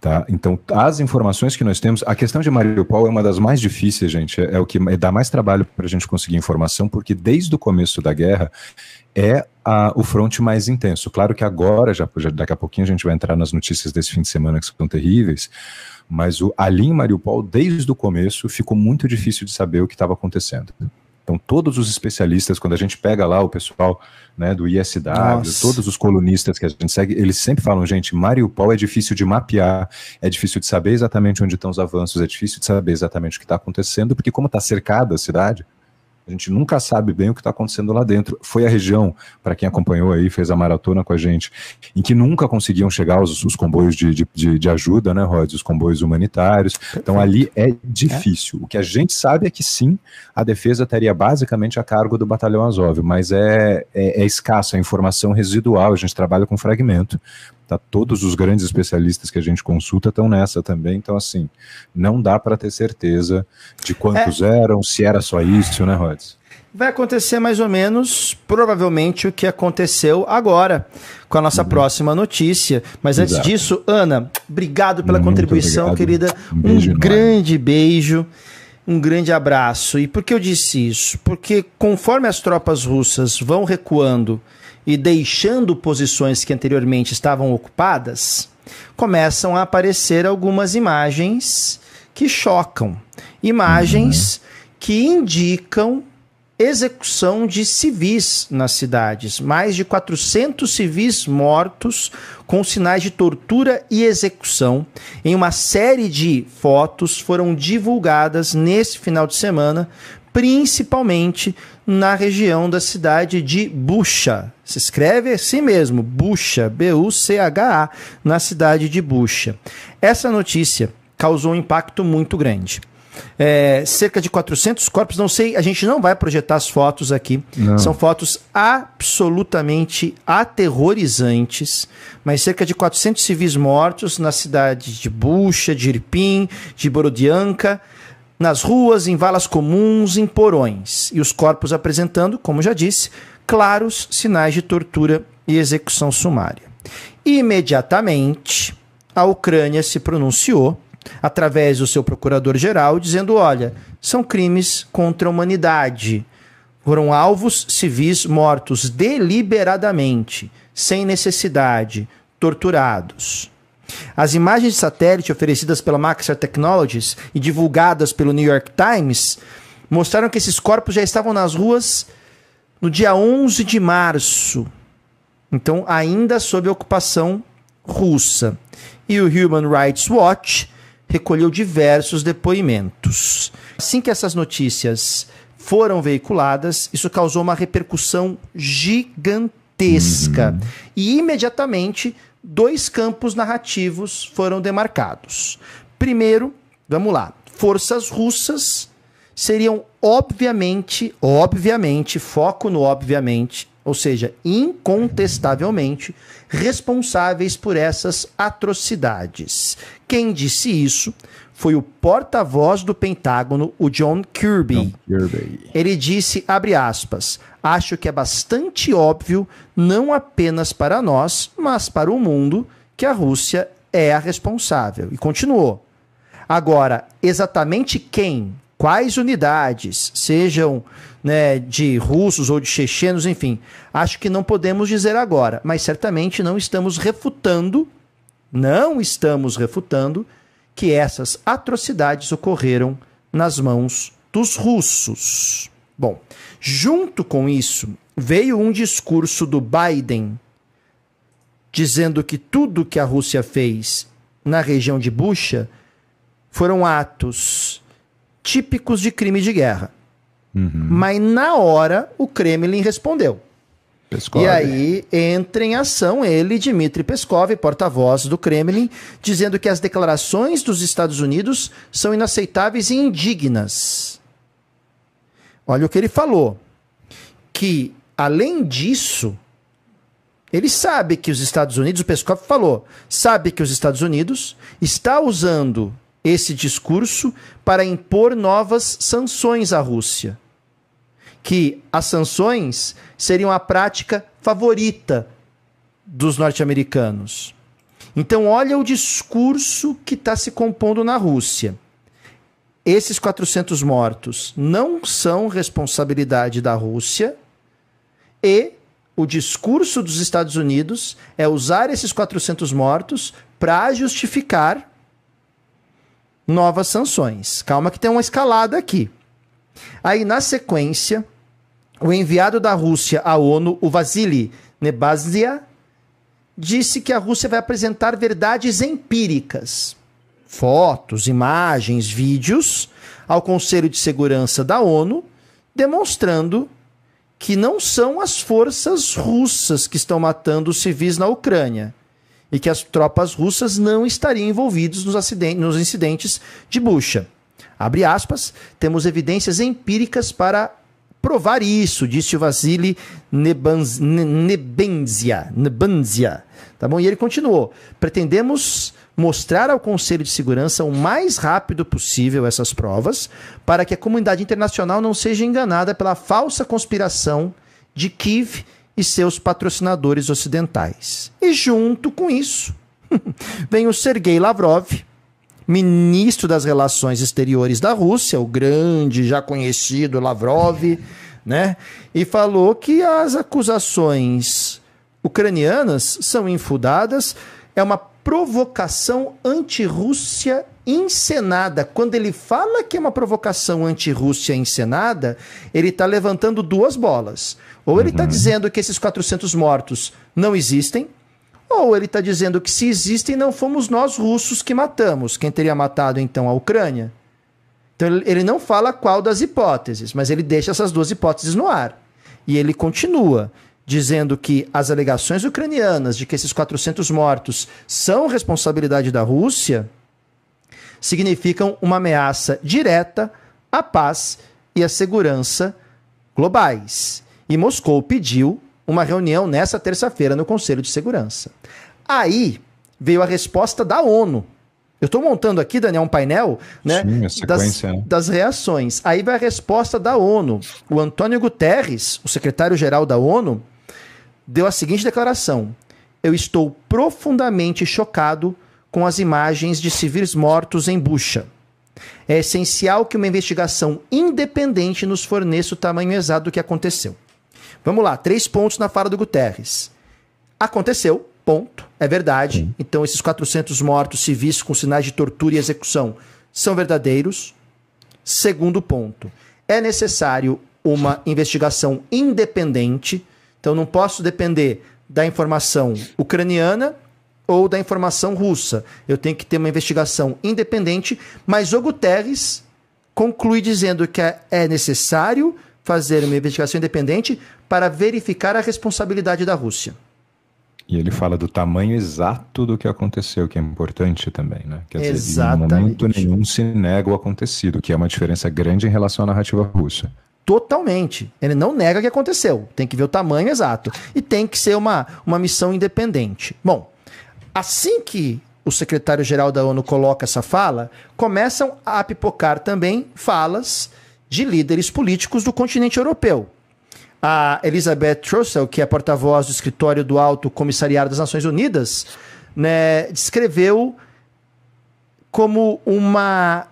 Tá? Então, as informações que nós temos, a questão de Mariupol é uma das mais difíceis, gente, é, é o que dá mais trabalho para a gente conseguir informação, porque desde o começo da guerra é a, o fronte mais intenso. Claro que agora, já, já, daqui a pouquinho a gente vai entrar nas notícias desse fim de semana que são terríveis, mas o, ali em Mariupol, desde o começo, ficou muito difícil de saber o que estava acontecendo. Então, todos os especialistas, quando a gente pega lá o pessoal né, do ISW, Nossa. todos os colunistas que a gente segue, eles sempre falam, gente, Mariupol é difícil de mapear, é difícil de saber exatamente onde estão os avanços, é difícil de saber exatamente o que está acontecendo, porque como está cercada a cidade, a gente nunca sabe bem o que está acontecendo lá dentro. Foi a região, para quem acompanhou aí, fez a maratona com a gente, em que nunca conseguiam chegar os, os comboios de, de, de, ajuda, né, Rod? Os comboios humanitários. Então ali é difícil. É. O que a gente sabe é que sim, a defesa estaria basicamente a cargo do batalhão Azov, mas é, é, é escasso, a informação residual, a gente trabalha com fragmento. Tá? Todos os grandes especialistas que a gente consulta estão nessa também. Então, assim, não dá para ter certeza de quantos é. eram, se era só isso, né, Rods? Vai acontecer mais ou menos, provavelmente, o que aconteceu agora, com a nossa uhum. próxima notícia. Mas Exato. antes disso, Ana, obrigado pela Muito contribuição, obrigado. querida. Um, beijo um grande beijo, um grande abraço. E por que eu disse isso? Porque conforme as tropas russas vão recuando e deixando posições que anteriormente estavam ocupadas, começam a aparecer algumas imagens que chocam. Imagens uhum. que indicam execução de civis nas cidades. Mais de 400 civis mortos com sinais de tortura e execução. Em uma série de fotos foram divulgadas nesse final de semana, principalmente na região da cidade de Bucha. Se escreve assim mesmo, Bucha, B-U-C-H-A, na cidade de Bucha. Essa notícia causou um impacto muito grande. É, cerca de 400 corpos, não sei, a gente não vai projetar as fotos aqui. Não. São fotos absolutamente aterrorizantes, mas cerca de 400 civis mortos na cidade de Bucha, de Irpin, de Borodianka, nas ruas, em valas comuns, em porões, e os corpos apresentando, como já disse, claros sinais de tortura e execução sumária. Imediatamente, a Ucrânia se pronunciou através do seu procurador-geral, dizendo: olha, são crimes contra a humanidade. Foram alvos civis mortos deliberadamente, sem necessidade, torturados. As imagens de satélite oferecidas pela Maxar Technologies e divulgadas pelo New York Times mostraram que esses corpos já estavam nas ruas no dia 11 de março. Então, ainda sob ocupação russa. E o Human Rights Watch recolheu diversos depoimentos. Assim que essas notícias foram veiculadas, isso causou uma repercussão gigantesca. Uhum. E imediatamente dois campos narrativos foram demarcados. Primeiro, vamos lá, forças russas seriam obviamente, obviamente, foco no obviamente, ou seja, incontestavelmente responsáveis por essas atrocidades. Quem disse isso foi o porta-voz do Pentágono, o John Kirby. John Kirby. Ele disse, abre aspas, acho que é bastante óbvio, não apenas para nós, mas para o mundo, que a Rússia é a responsável. E continuou. Agora, exatamente quem, quais unidades, sejam né, de russos ou de chechenos, enfim, acho que não podemos dizer agora, mas certamente não estamos refutando, não estamos refutando que essas atrocidades ocorreram nas mãos dos russos. Bom, junto com isso, veio um discurso do Biden dizendo que tudo que a Rússia fez na região de Bucha foram atos típicos de crime de guerra. Uhum. Mas na hora o Kremlin respondeu. Peskov. E aí entra em ação ele, Dmitry Peskov, porta-voz do Kremlin, dizendo que as declarações dos Estados Unidos são inaceitáveis e indignas. Olha o que ele falou. Que, além disso, ele sabe que os Estados Unidos, o Peskov falou, sabe que os Estados Unidos está usando esse discurso para impor novas sanções à Rússia. Que as sanções seriam a prática favorita dos norte-americanos. Então, olha o discurso que está se compondo na Rússia. Esses 400 mortos não são responsabilidade da Rússia e o discurso dos Estados Unidos é usar esses 400 mortos para justificar novas sanções. Calma que tem uma escalada aqui. Aí, na sequência, o enviado da Rússia à ONU, o Vasily Nebazia, disse que a Rússia vai apresentar verdades empíricas, fotos, imagens, vídeos, ao Conselho de Segurança da ONU, demonstrando que não são as forças russas que estão matando os civis na Ucrânia, e que as tropas russas não estariam envolvidas nos, nos incidentes de Bucha. Abre aspas, temos evidências empíricas para provar isso, disse o Vasily Nebenzia. Nebenzia. Tá bom? E ele continuou. Pretendemos mostrar ao Conselho de Segurança o mais rápido possível essas provas, para que a comunidade internacional não seja enganada pela falsa conspiração de Kiev e seus patrocinadores ocidentais. E junto com isso, vem o Sergei Lavrov, ministro das Relações Exteriores da Rússia, o grande, já conhecido Lavrov, né? E falou que as acusações ucranianas são infundadas, é uma provocação anti-Rússia encenada. Quando ele fala que é uma provocação anti-Rússia encenada, ele está levantando duas bolas. Ou ele está uhum. dizendo que esses 400 mortos não existem, ou ele está dizendo que se existem, não fomos nós russos que matamos. Quem teria matado então a Ucrânia? Então ele não fala qual das hipóteses, mas ele deixa essas duas hipóteses no ar. E ele continua dizendo que as alegações ucranianas de que esses 400 mortos são responsabilidade da Rússia significam uma ameaça direta à paz e à segurança globais e Moscou pediu uma reunião nessa terça-feira no Conselho de Segurança. Aí veio a resposta da ONU. Eu estou montando aqui, Daniel, um painel né, Sim, das, né? das reações. Aí vai a resposta da ONU. O Antônio Guterres, o secretário-geral da ONU, deu a seguinte declaração: Eu estou profundamente chocado com as imagens de civis mortos em Bucha. É essencial que uma investigação independente nos forneça o tamanho exato do que aconteceu. Vamos lá, três pontos na fala do Guterres. Aconteceu, ponto, é verdade. Então, esses 400 mortos civis com sinais de tortura e execução são verdadeiros. Segundo ponto, é necessário uma investigação independente. Então, não posso depender da informação ucraniana ou da informação russa. Eu tenho que ter uma investigação independente, mas o Guterres conclui dizendo que é necessário fazer uma investigação independente para verificar a responsabilidade da Rússia. E ele fala do tamanho exato do que aconteceu, que é importante também, né? Quer Exatamente. dizer, em momento nenhum se nega o acontecido, que é uma diferença grande em relação à narrativa russa. Totalmente. Ele não nega que aconteceu. Tem que ver o tamanho exato. E tem que ser uma, uma missão independente. Bom, assim que o secretário-geral da ONU coloca essa fala, começam a pipocar também falas de líderes políticos do continente europeu. A Elizabeth Trussell, que é porta-voz do escritório do Alto Comissariado das Nações Unidas, né, descreveu como uma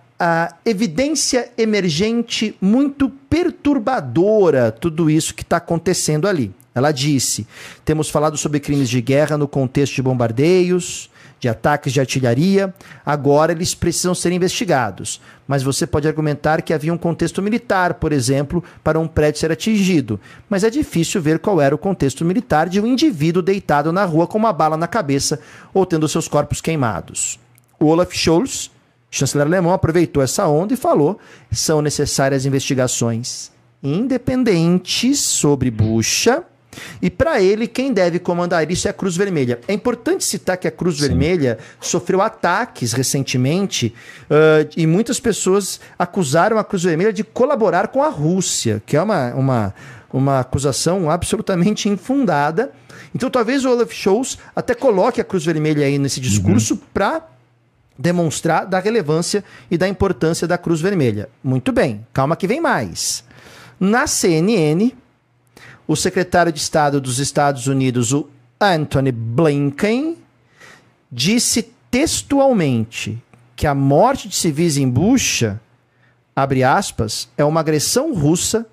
evidência emergente muito perturbadora tudo isso que está acontecendo ali. Ela disse: temos falado sobre crimes de guerra no contexto de bombardeios, de ataques de artilharia. Agora eles precisam ser investigados. Mas você pode argumentar que havia um contexto militar, por exemplo, para um prédio ser atingido. Mas é difícil ver qual era o contexto militar de um indivíduo deitado na rua com uma bala na cabeça ou tendo seus corpos queimados. O Olaf Scholz, chanceler alemão, aproveitou essa onda e falou: são necessárias investigações independentes sobre Bucha e para ele, quem deve comandar isso é a Cruz Vermelha. É importante citar que a Cruz Sim. Vermelha sofreu ataques recentemente uh, e muitas pessoas acusaram a Cruz Vermelha de colaborar com a Rússia, que é uma, uma, uma acusação absolutamente infundada. Então, talvez o Olaf Scholz até coloque a Cruz Vermelha aí nesse discurso uhum. para demonstrar da relevância e da importância da Cruz Vermelha. Muito bem, calma que vem mais. Na CNN, o secretário de Estado dos Estados Unidos, o Anthony Blinken, disse textualmente que a morte de civis em Bucha, abre aspas, é uma agressão russa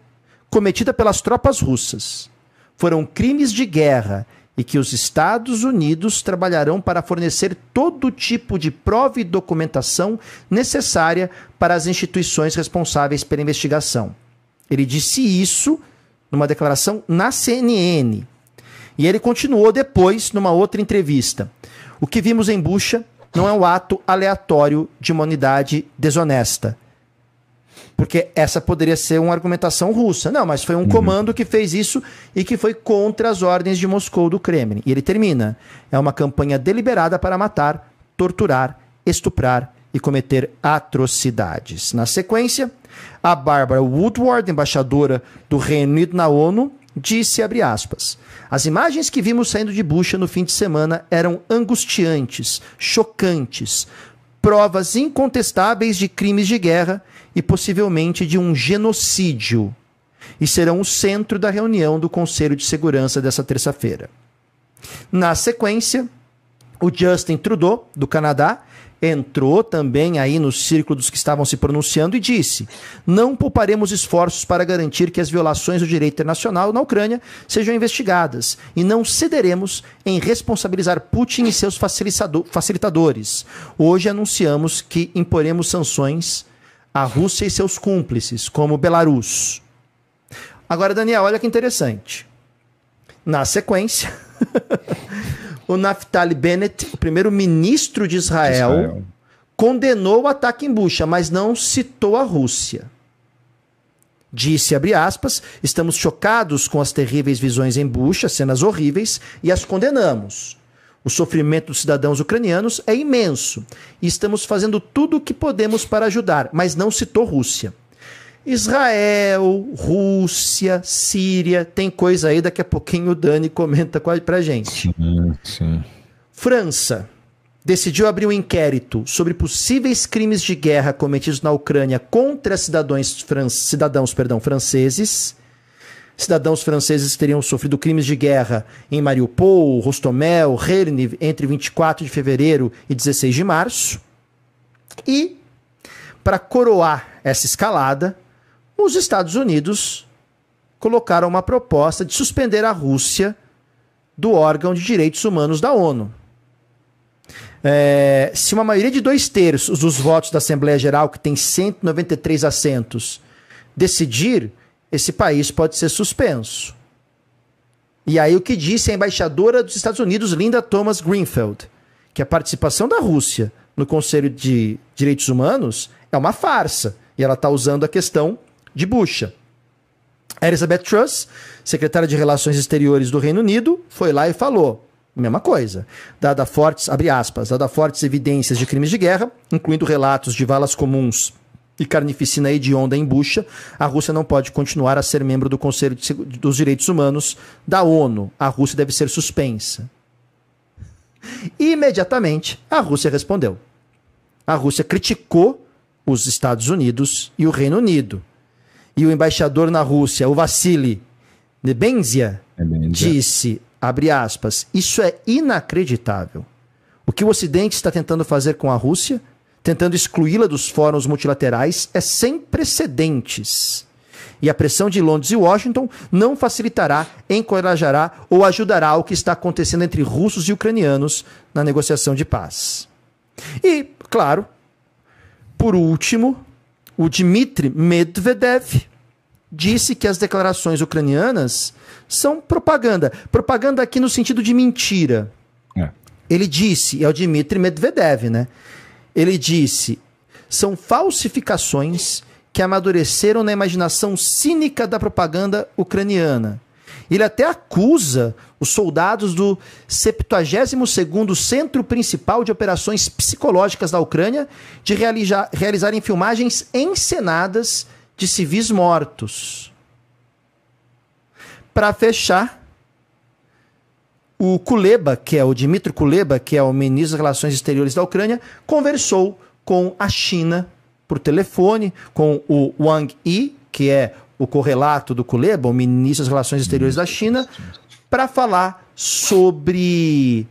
cometida pelas tropas russas. Foram crimes de guerra e que os Estados Unidos trabalharão para fornecer todo tipo de prova e documentação necessária para as instituições responsáveis pela investigação. Ele disse isso numa declaração na CNN. E ele continuou depois numa outra entrevista. O que vimos em Bucha não é um ato aleatório de uma unidade desonesta. Porque essa poderia ser uma argumentação russa. Não, mas foi um uhum. comando que fez isso e que foi contra as ordens de Moscou do Kremlin. E ele termina: é uma campanha deliberada para matar, torturar, estuprar e cometer atrocidades. Na sequência, a Barbara Woodward, embaixadora do Reino Unido na ONU, disse, aspas, as imagens que vimos saindo de Bucha no fim de semana eram angustiantes, chocantes, provas incontestáveis de crimes de guerra e possivelmente de um genocídio, e serão o centro da reunião do Conselho de Segurança dessa terça-feira. Na sequência, o Justin Trudeau, do Canadá, entrou também aí no círculo dos que estavam se pronunciando e disse: não pouparemos esforços para garantir que as violações do direito internacional na Ucrânia sejam investigadas e não cederemos em responsabilizar Putin e seus facilitadores. Hoje anunciamos que imporemos sanções à Rússia e seus cúmplices, como Belarus. Agora, Daniel, olha que interessante. Na sequência. o Naftali Bennett, o primeiro-ministro de Israel, Israel, condenou o ataque em Bucha, mas não citou a Rússia. Disse, abre aspas, estamos chocados com as terríveis visões em Bucha, cenas horríveis, e as condenamos. O sofrimento dos cidadãos ucranianos é imenso e estamos fazendo tudo o que podemos para ajudar, mas não citou Rússia. Israel, Rússia, Síria, tem coisa aí, daqui a pouquinho o Dani comenta pra gente. Sim, sim. França decidiu abrir um inquérito sobre possíveis crimes de guerra cometidos na Ucrânia contra cidadãos, fran cidadãos perdão, franceses. Cidadãos franceses teriam sofrido crimes de guerra em Mariupol, Rostomel, Rerne entre 24 de fevereiro e 16 de março. E, para coroar essa escalada, os Estados Unidos colocaram uma proposta de suspender a Rússia do órgão de direitos humanos da ONU. É, se uma maioria de dois terços dos votos da Assembleia Geral, que tem 193 assentos, decidir, esse país pode ser suspenso. E aí o que disse a embaixadora dos Estados Unidos, Linda Thomas Greenfield, que a participação da Rússia no Conselho de Direitos Humanos é uma farsa. E ela está usando a questão de Bucha. Elizabeth Truss, secretária de Relações Exteriores do Reino Unido, foi lá e falou: mesma coisa. Dada fortes, abre aspas, dada fortes evidências de crimes de guerra, incluindo relatos de valas comuns e carnificina hedionda em Bucha, a Rússia não pode continuar a ser membro do Conselho dos Direitos Humanos da ONU. A Rússia deve ser suspensa. Imediatamente, a Rússia respondeu. A Rússia criticou os Estados Unidos e o Reino Unido e o embaixador na Rússia, o Vassili Nebenzia, disse, abre aspas, isso é inacreditável. O que o Ocidente está tentando fazer com a Rússia, tentando excluí-la dos fóruns multilaterais, é sem precedentes. E a pressão de Londres e Washington não facilitará, encorajará ou ajudará o que está acontecendo entre russos e ucranianos na negociação de paz. E, claro, por último, o Dmitry Medvedev disse que as declarações ucranianas são propaganda. Propaganda aqui no sentido de mentira. É. Ele disse, é o Dmitry Medvedev, né? Ele disse: são falsificações que amadureceram na imaginação cínica da propaganda ucraniana. Ele até acusa os soldados do 72º Centro Principal de Operações Psicológicas da Ucrânia de realizar, realizarem filmagens encenadas de civis mortos. Para fechar, o Kuleba, que é o Dmitry Kuleba, que é o ministro das Relações Exteriores da Ucrânia, conversou com a China por telefone, com o Wang Yi, que é o correlato do Kuleba, o ministro das Relações Exteriores da China, para falar sobre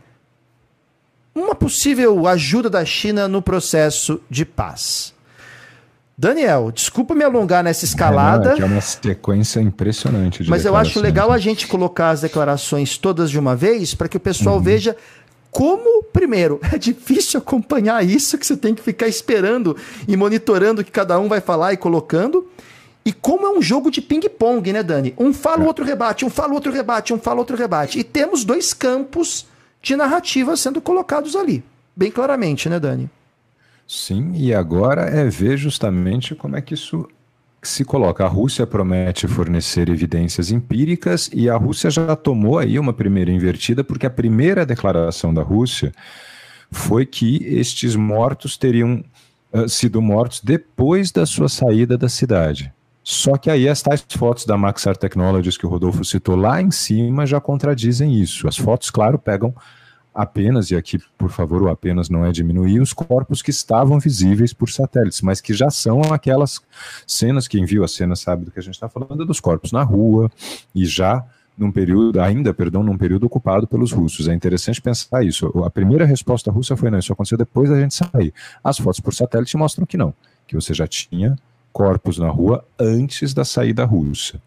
uma possível ajuda da China no processo de paz. Daniel, desculpa me alongar nessa escalada. É, não, é, é uma sequência impressionante. mas eu acho legal a gente colocar as declarações todas de uma vez para que o pessoal uhum. veja como, primeiro, é difícil acompanhar isso, que você tem que ficar esperando e monitorando o que cada um vai falar e colocando. E como é um jogo de ping-pong, né, Dani? Um fala, o é. outro rebate, um fala, o outro rebate, um fala, outro rebate. E temos dois campos de narrativa sendo colocados ali. Bem claramente, né, Dani? Sim, e agora é ver justamente como é que isso se coloca. A Rússia promete fornecer evidências empíricas e a Rússia já tomou aí uma primeira invertida, porque a primeira declaração da Rússia foi que estes mortos teriam uh, sido mortos depois da sua saída da cidade. Só que aí as tais fotos da Maxar Technologies que o Rodolfo citou lá em cima já contradizem isso. As fotos, claro, pegam apenas, e aqui, por favor, o apenas não é diminuir, os corpos que estavam visíveis por satélites, mas que já são aquelas cenas, quem viu a cena sabe do que a gente está falando, dos corpos na rua, e já num período, ainda, perdão, num período ocupado pelos russos. É interessante pensar isso. A primeira resposta russa foi não, isso aconteceu depois da gente sair. As fotos por satélite mostram que não, que você já tinha corpos na rua antes da saída russa.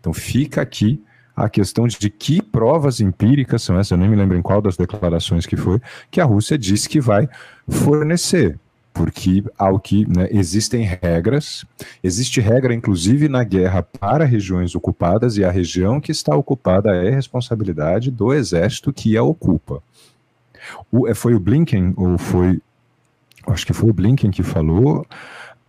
Então fica aqui a questão de que provas empíricas são essas, eu nem me lembro em qual das declarações que foi, que a Rússia disse que vai fornecer. Porque ao que né, existem regras, existe regra inclusive na guerra para regiões ocupadas, e a região que está ocupada é responsabilidade do exército que a ocupa. O, é, foi o Blinken, ou foi. Acho que foi o Blinken que falou,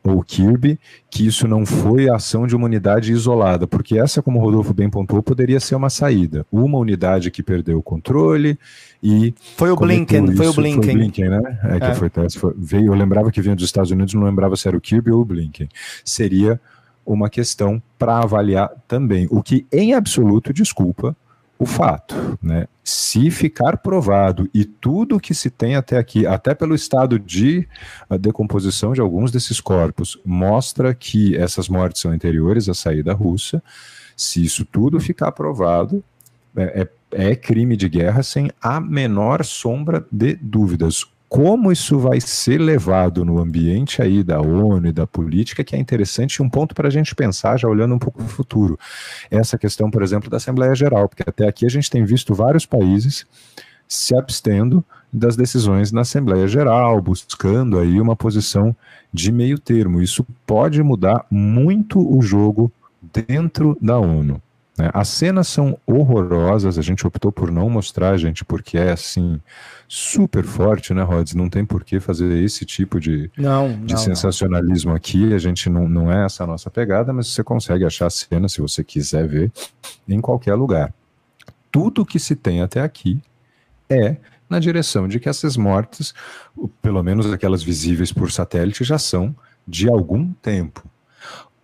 ou Kirby, que isso não foi ação de uma unidade isolada, porque essa, como o Rodolfo bem pontuou, poderia ser uma saída. Uma unidade que perdeu o controle e. Foi o Blinken, foi o Blinken. Foi o Blinken, né? É, que é. Foi, foi, veio, eu lembrava que vinha dos Estados Unidos, não lembrava se era o Kirby ou o Blinken. Seria uma questão para avaliar também. O que, em absoluto, desculpa, o fato, né? Se ficar provado e tudo que se tem até aqui, até pelo estado de uh, decomposição de alguns desses corpos, mostra que essas mortes são anteriores à saída russa, se isso tudo ficar provado, é, é, é crime de guerra sem a menor sombra de dúvidas como isso vai ser levado no ambiente aí da ONU e da política, que é interessante, um ponto para a gente pensar, já olhando um pouco para o futuro. Essa questão, por exemplo, da Assembleia Geral, porque até aqui a gente tem visto vários países se abstendo das decisões na Assembleia Geral, buscando aí uma posição de meio termo. Isso pode mudar muito o jogo dentro da ONU. Né? As cenas são horrorosas, a gente optou por não mostrar, gente, porque é assim super forte, né, Rods? Não tem por que fazer esse tipo de, não, de não, sensacionalismo não. aqui. A gente não, não é essa a nossa pegada, mas você consegue achar a cena, se você quiser ver, em qualquer lugar. Tudo que se tem até aqui é na direção de que essas mortes, pelo menos aquelas visíveis por satélite, já são de algum tempo.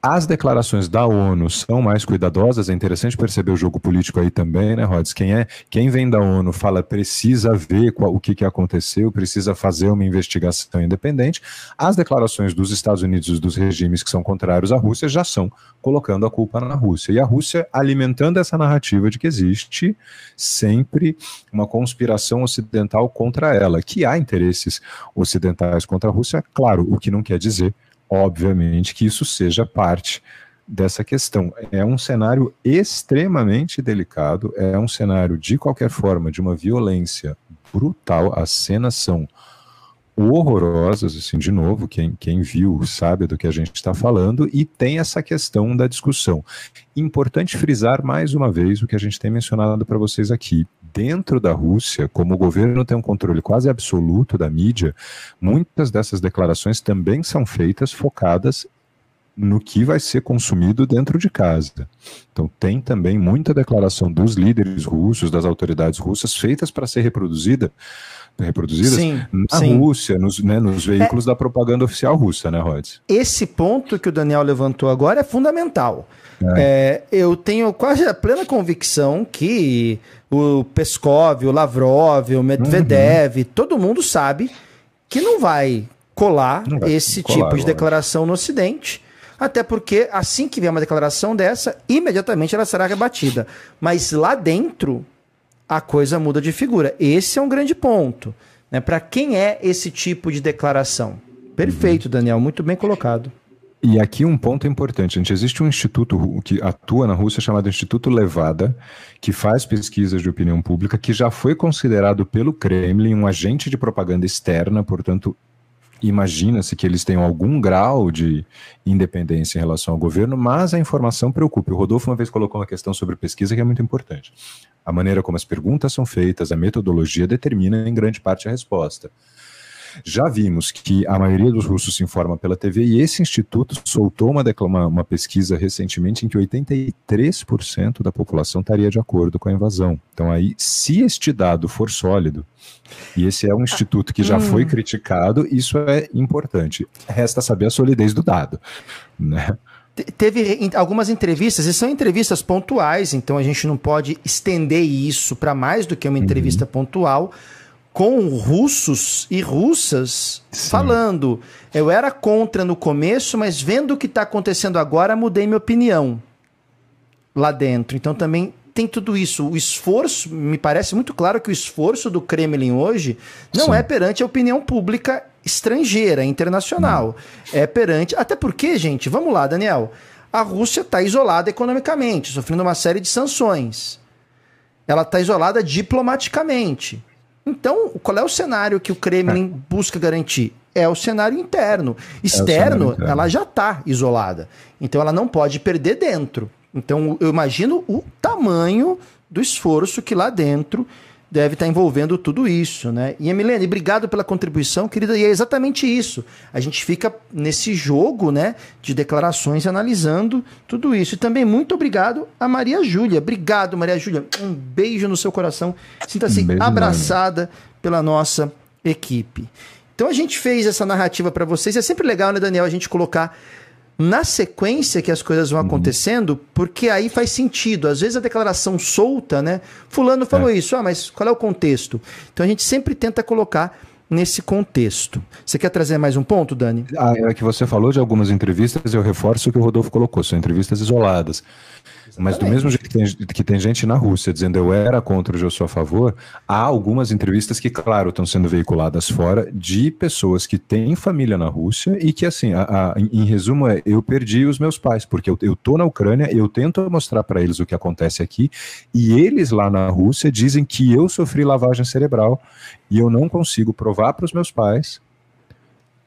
As declarações da ONU são mais cuidadosas, é interessante perceber o jogo político aí também, né, Rods? Quem, é, quem vem da ONU fala precisa ver qual, o que, que aconteceu, precisa fazer uma investigação independente. As declarações dos Estados Unidos e dos regimes que são contrários à Rússia já são colocando a culpa na Rússia. E a Rússia alimentando essa narrativa de que existe sempre uma conspiração ocidental contra ela, que há interesses ocidentais contra a Rússia, claro, o que não quer dizer obviamente, que isso seja parte dessa questão. É um cenário extremamente delicado, é um cenário, de qualquer forma, de uma violência brutal. As cenas são horrorosas, assim, de novo, quem, quem viu sabe do que a gente está falando, e tem essa questão da discussão. Importante frisar mais uma vez o que a gente tem mencionado para vocês aqui. Dentro da Rússia, como o governo tem um controle quase absoluto da mídia, muitas dessas declarações também são feitas focadas no que vai ser consumido dentro de casa. Então, tem também muita declaração dos líderes russos, das autoridades russas, feitas para ser reproduzida reproduzidas sim, na sim. Rússia, nos, né, nos veículos é, da propaganda oficial russa, né, Rhodes? Esse ponto que o Daniel levantou agora é fundamental. É. É, eu tenho quase a plena convicção que o Peskov, o Lavrov, o Medvedev, uhum. todo mundo sabe que não vai colar não vai esse colar, tipo de declaração no Ocidente. Até porque, assim que vier uma declaração dessa, imediatamente ela será rebatida. Mas lá dentro, a coisa muda de figura. Esse é um grande ponto. Né? Para quem é esse tipo de declaração? Perfeito, uhum. Daniel, muito bem colocado. E aqui um ponto importante, gente, existe um instituto que atua na Rússia chamado Instituto Levada, que faz pesquisas de opinião pública, que já foi considerado pelo Kremlin um agente de propaganda externa, portanto, imagina-se que eles tenham algum grau de independência em relação ao governo, mas a informação preocupa. O Rodolfo uma vez colocou uma questão sobre pesquisa que é muito importante. A maneira como as perguntas são feitas, a metodologia determina em grande parte a resposta. Já vimos que a maioria dos russos se informa pela TV e esse instituto soltou uma, uma, uma pesquisa recentemente em que 83% da população estaria de acordo com a invasão. Então, aí, se este dado for sólido, e esse é um instituto que já hum. foi criticado, isso é importante. Resta saber a solidez do dado. Né? Teve algumas entrevistas, e são entrevistas pontuais, então a gente não pode estender isso para mais do que uma entrevista uhum. pontual com russos e russas Sim. falando. Eu era contra no começo, mas vendo o que está acontecendo agora, mudei minha opinião lá dentro. Então também tem tudo isso. O esforço, me parece muito claro que o esforço do Kremlin hoje não Sim. é perante a opinião pública estrangeira, internacional. Não. É perante. Até porque, gente, vamos lá, Daniel. A Rússia está isolada economicamente, sofrendo uma série de sanções. Ela está isolada diplomaticamente. Então, qual é o cenário que o Kremlin é. busca garantir? É o cenário interno. Externo, é cenário interno. ela já está isolada. Então, ela não pode perder dentro. Então, eu imagino o tamanho do esforço que lá dentro deve estar envolvendo tudo isso, né? E Emilene, obrigado pela contribuição, querida. E é exatamente isso. A gente fica nesse jogo, né, de declarações analisando tudo isso. E também muito obrigado a Maria Júlia. Obrigado, Maria Júlia. Um beijo no seu coração. Sinta-se um abraçada pela nossa equipe. Então a gente fez essa narrativa para vocês. É sempre legal, né, Daniel, a gente colocar na sequência que as coisas vão uhum. acontecendo, porque aí faz sentido. Às vezes a declaração solta, né? Fulano falou é. isso, ah, mas qual é o contexto? Então a gente sempre tenta colocar nesse contexto. Você quer trazer mais um ponto, Dani? Ah, é que você falou de algumas entrevistas, eu reforço o que o Rodolfo colocou, são entrevistas isoladas. Mas do mesmo jeito que tem, que tem, gente na Rússia dizendo eu era contra, hoje eu sou a favor, há algumas entrevistas que, claro, estão sendo veiculadas fora de pessoas que têm família na Rússia e que, assim, a, a, em, resumo, é eu perdi os meus pais, porque eu, eu tô na Ucrânia, eu tento mostrar para eles o que acontece aqui, e eles lá na Rússia dizem que eu sofri lavagem cerebral e eu não consigo provar para os meus pais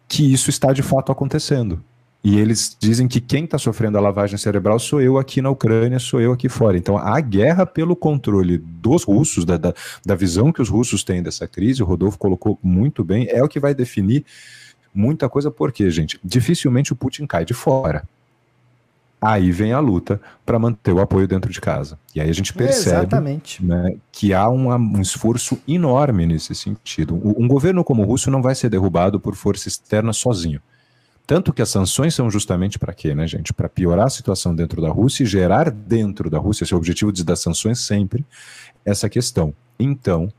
que isso está de fato acontecendo. E eles dizem que quem está sofrendo a lavagem cerebral sou eu aqui na Ucrânia, sou eu aqui fora. Então, a guerra pelo controle dos russos, da, da, da visão que os russos têm dessa crise, o Rodolfo colocou muito bem, é o que vai definir muita coisa, porque, gente, dificilmente o Putin cai de fora. Aí vem a luta para manter o apoio dentro de casa. E aí a gente percebe né, que há um, um, esforço enorme nesse sentido. Um, um governo como o russo não vai ser derrubado por força externa sozinho. Tanto que as sanções são justamente para quê, né, gente? Para piorar a situação dentro da Rússia e gerar dentro da Rússia, esse é o objetivo das sanções sempre, essa questão. Então,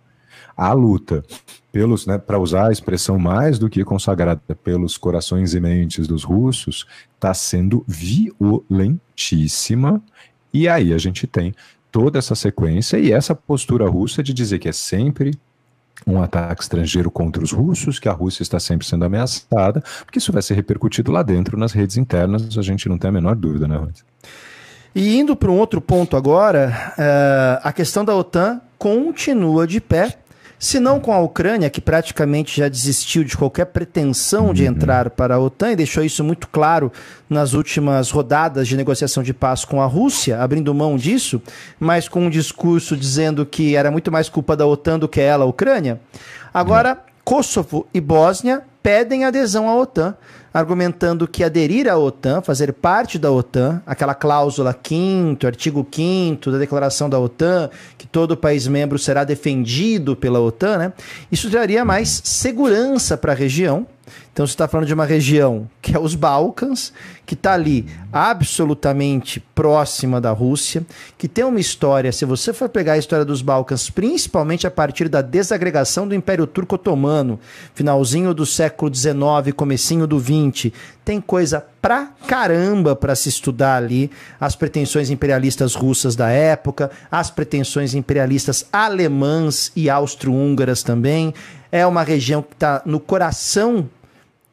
a luta pelos, né, para usar a expressão mais do que consagrada pelos corações e mentes dos russos, está sendo violentíssima. E aí a gente tem toda essa sequência e essa postura russa de dizer que é sempre um ataque estrangeiro contra os russos, que a Rússia está sempre sendo ameaçada, porque isso vai ser repercutido lá dentro nas redes internas, a gente não tem a menor dúvida, né, Rose? E indo para um outro ponto agora, uh, a questão da OTAN continua de pé, se não com a Ucrânia, que praticamente já desistiu de qualquer pretensão de uhum. entrar para a OTAN e deixou isso muito claro nas últimas rodadas de negociação de paz com a Rússia, abrindo mão disso, mas com um discurso dizendo que era muito mais culpa da OTAN do que ela, a Ucrânia. Agora, uhum. Kosovo e Bósnia pedem adesão à OTAN argumentando que aderir à OTAN, fazer parte da OTAN, aquela cláusula 5 artigo 5 da declaração da OTAN, que todo país membro será defendido pela OTAN, né? Isso traria mais segurança para a região então você está falando de uma região que é os Balcãs, que está ali absolutamente próxima da Rússia, que tem uma história, se você for pegar a história dos Balcãs, principalmente a partir da desagregação do Império Turco Otomano, finalzinho do século XIX, comecinho do XX, tem coisa pra caramba para se estudar ali, as pretensões imperialistas russas da época, as pretensões imperialistas alemãs e austro-húngaras também. É uma região que está no coração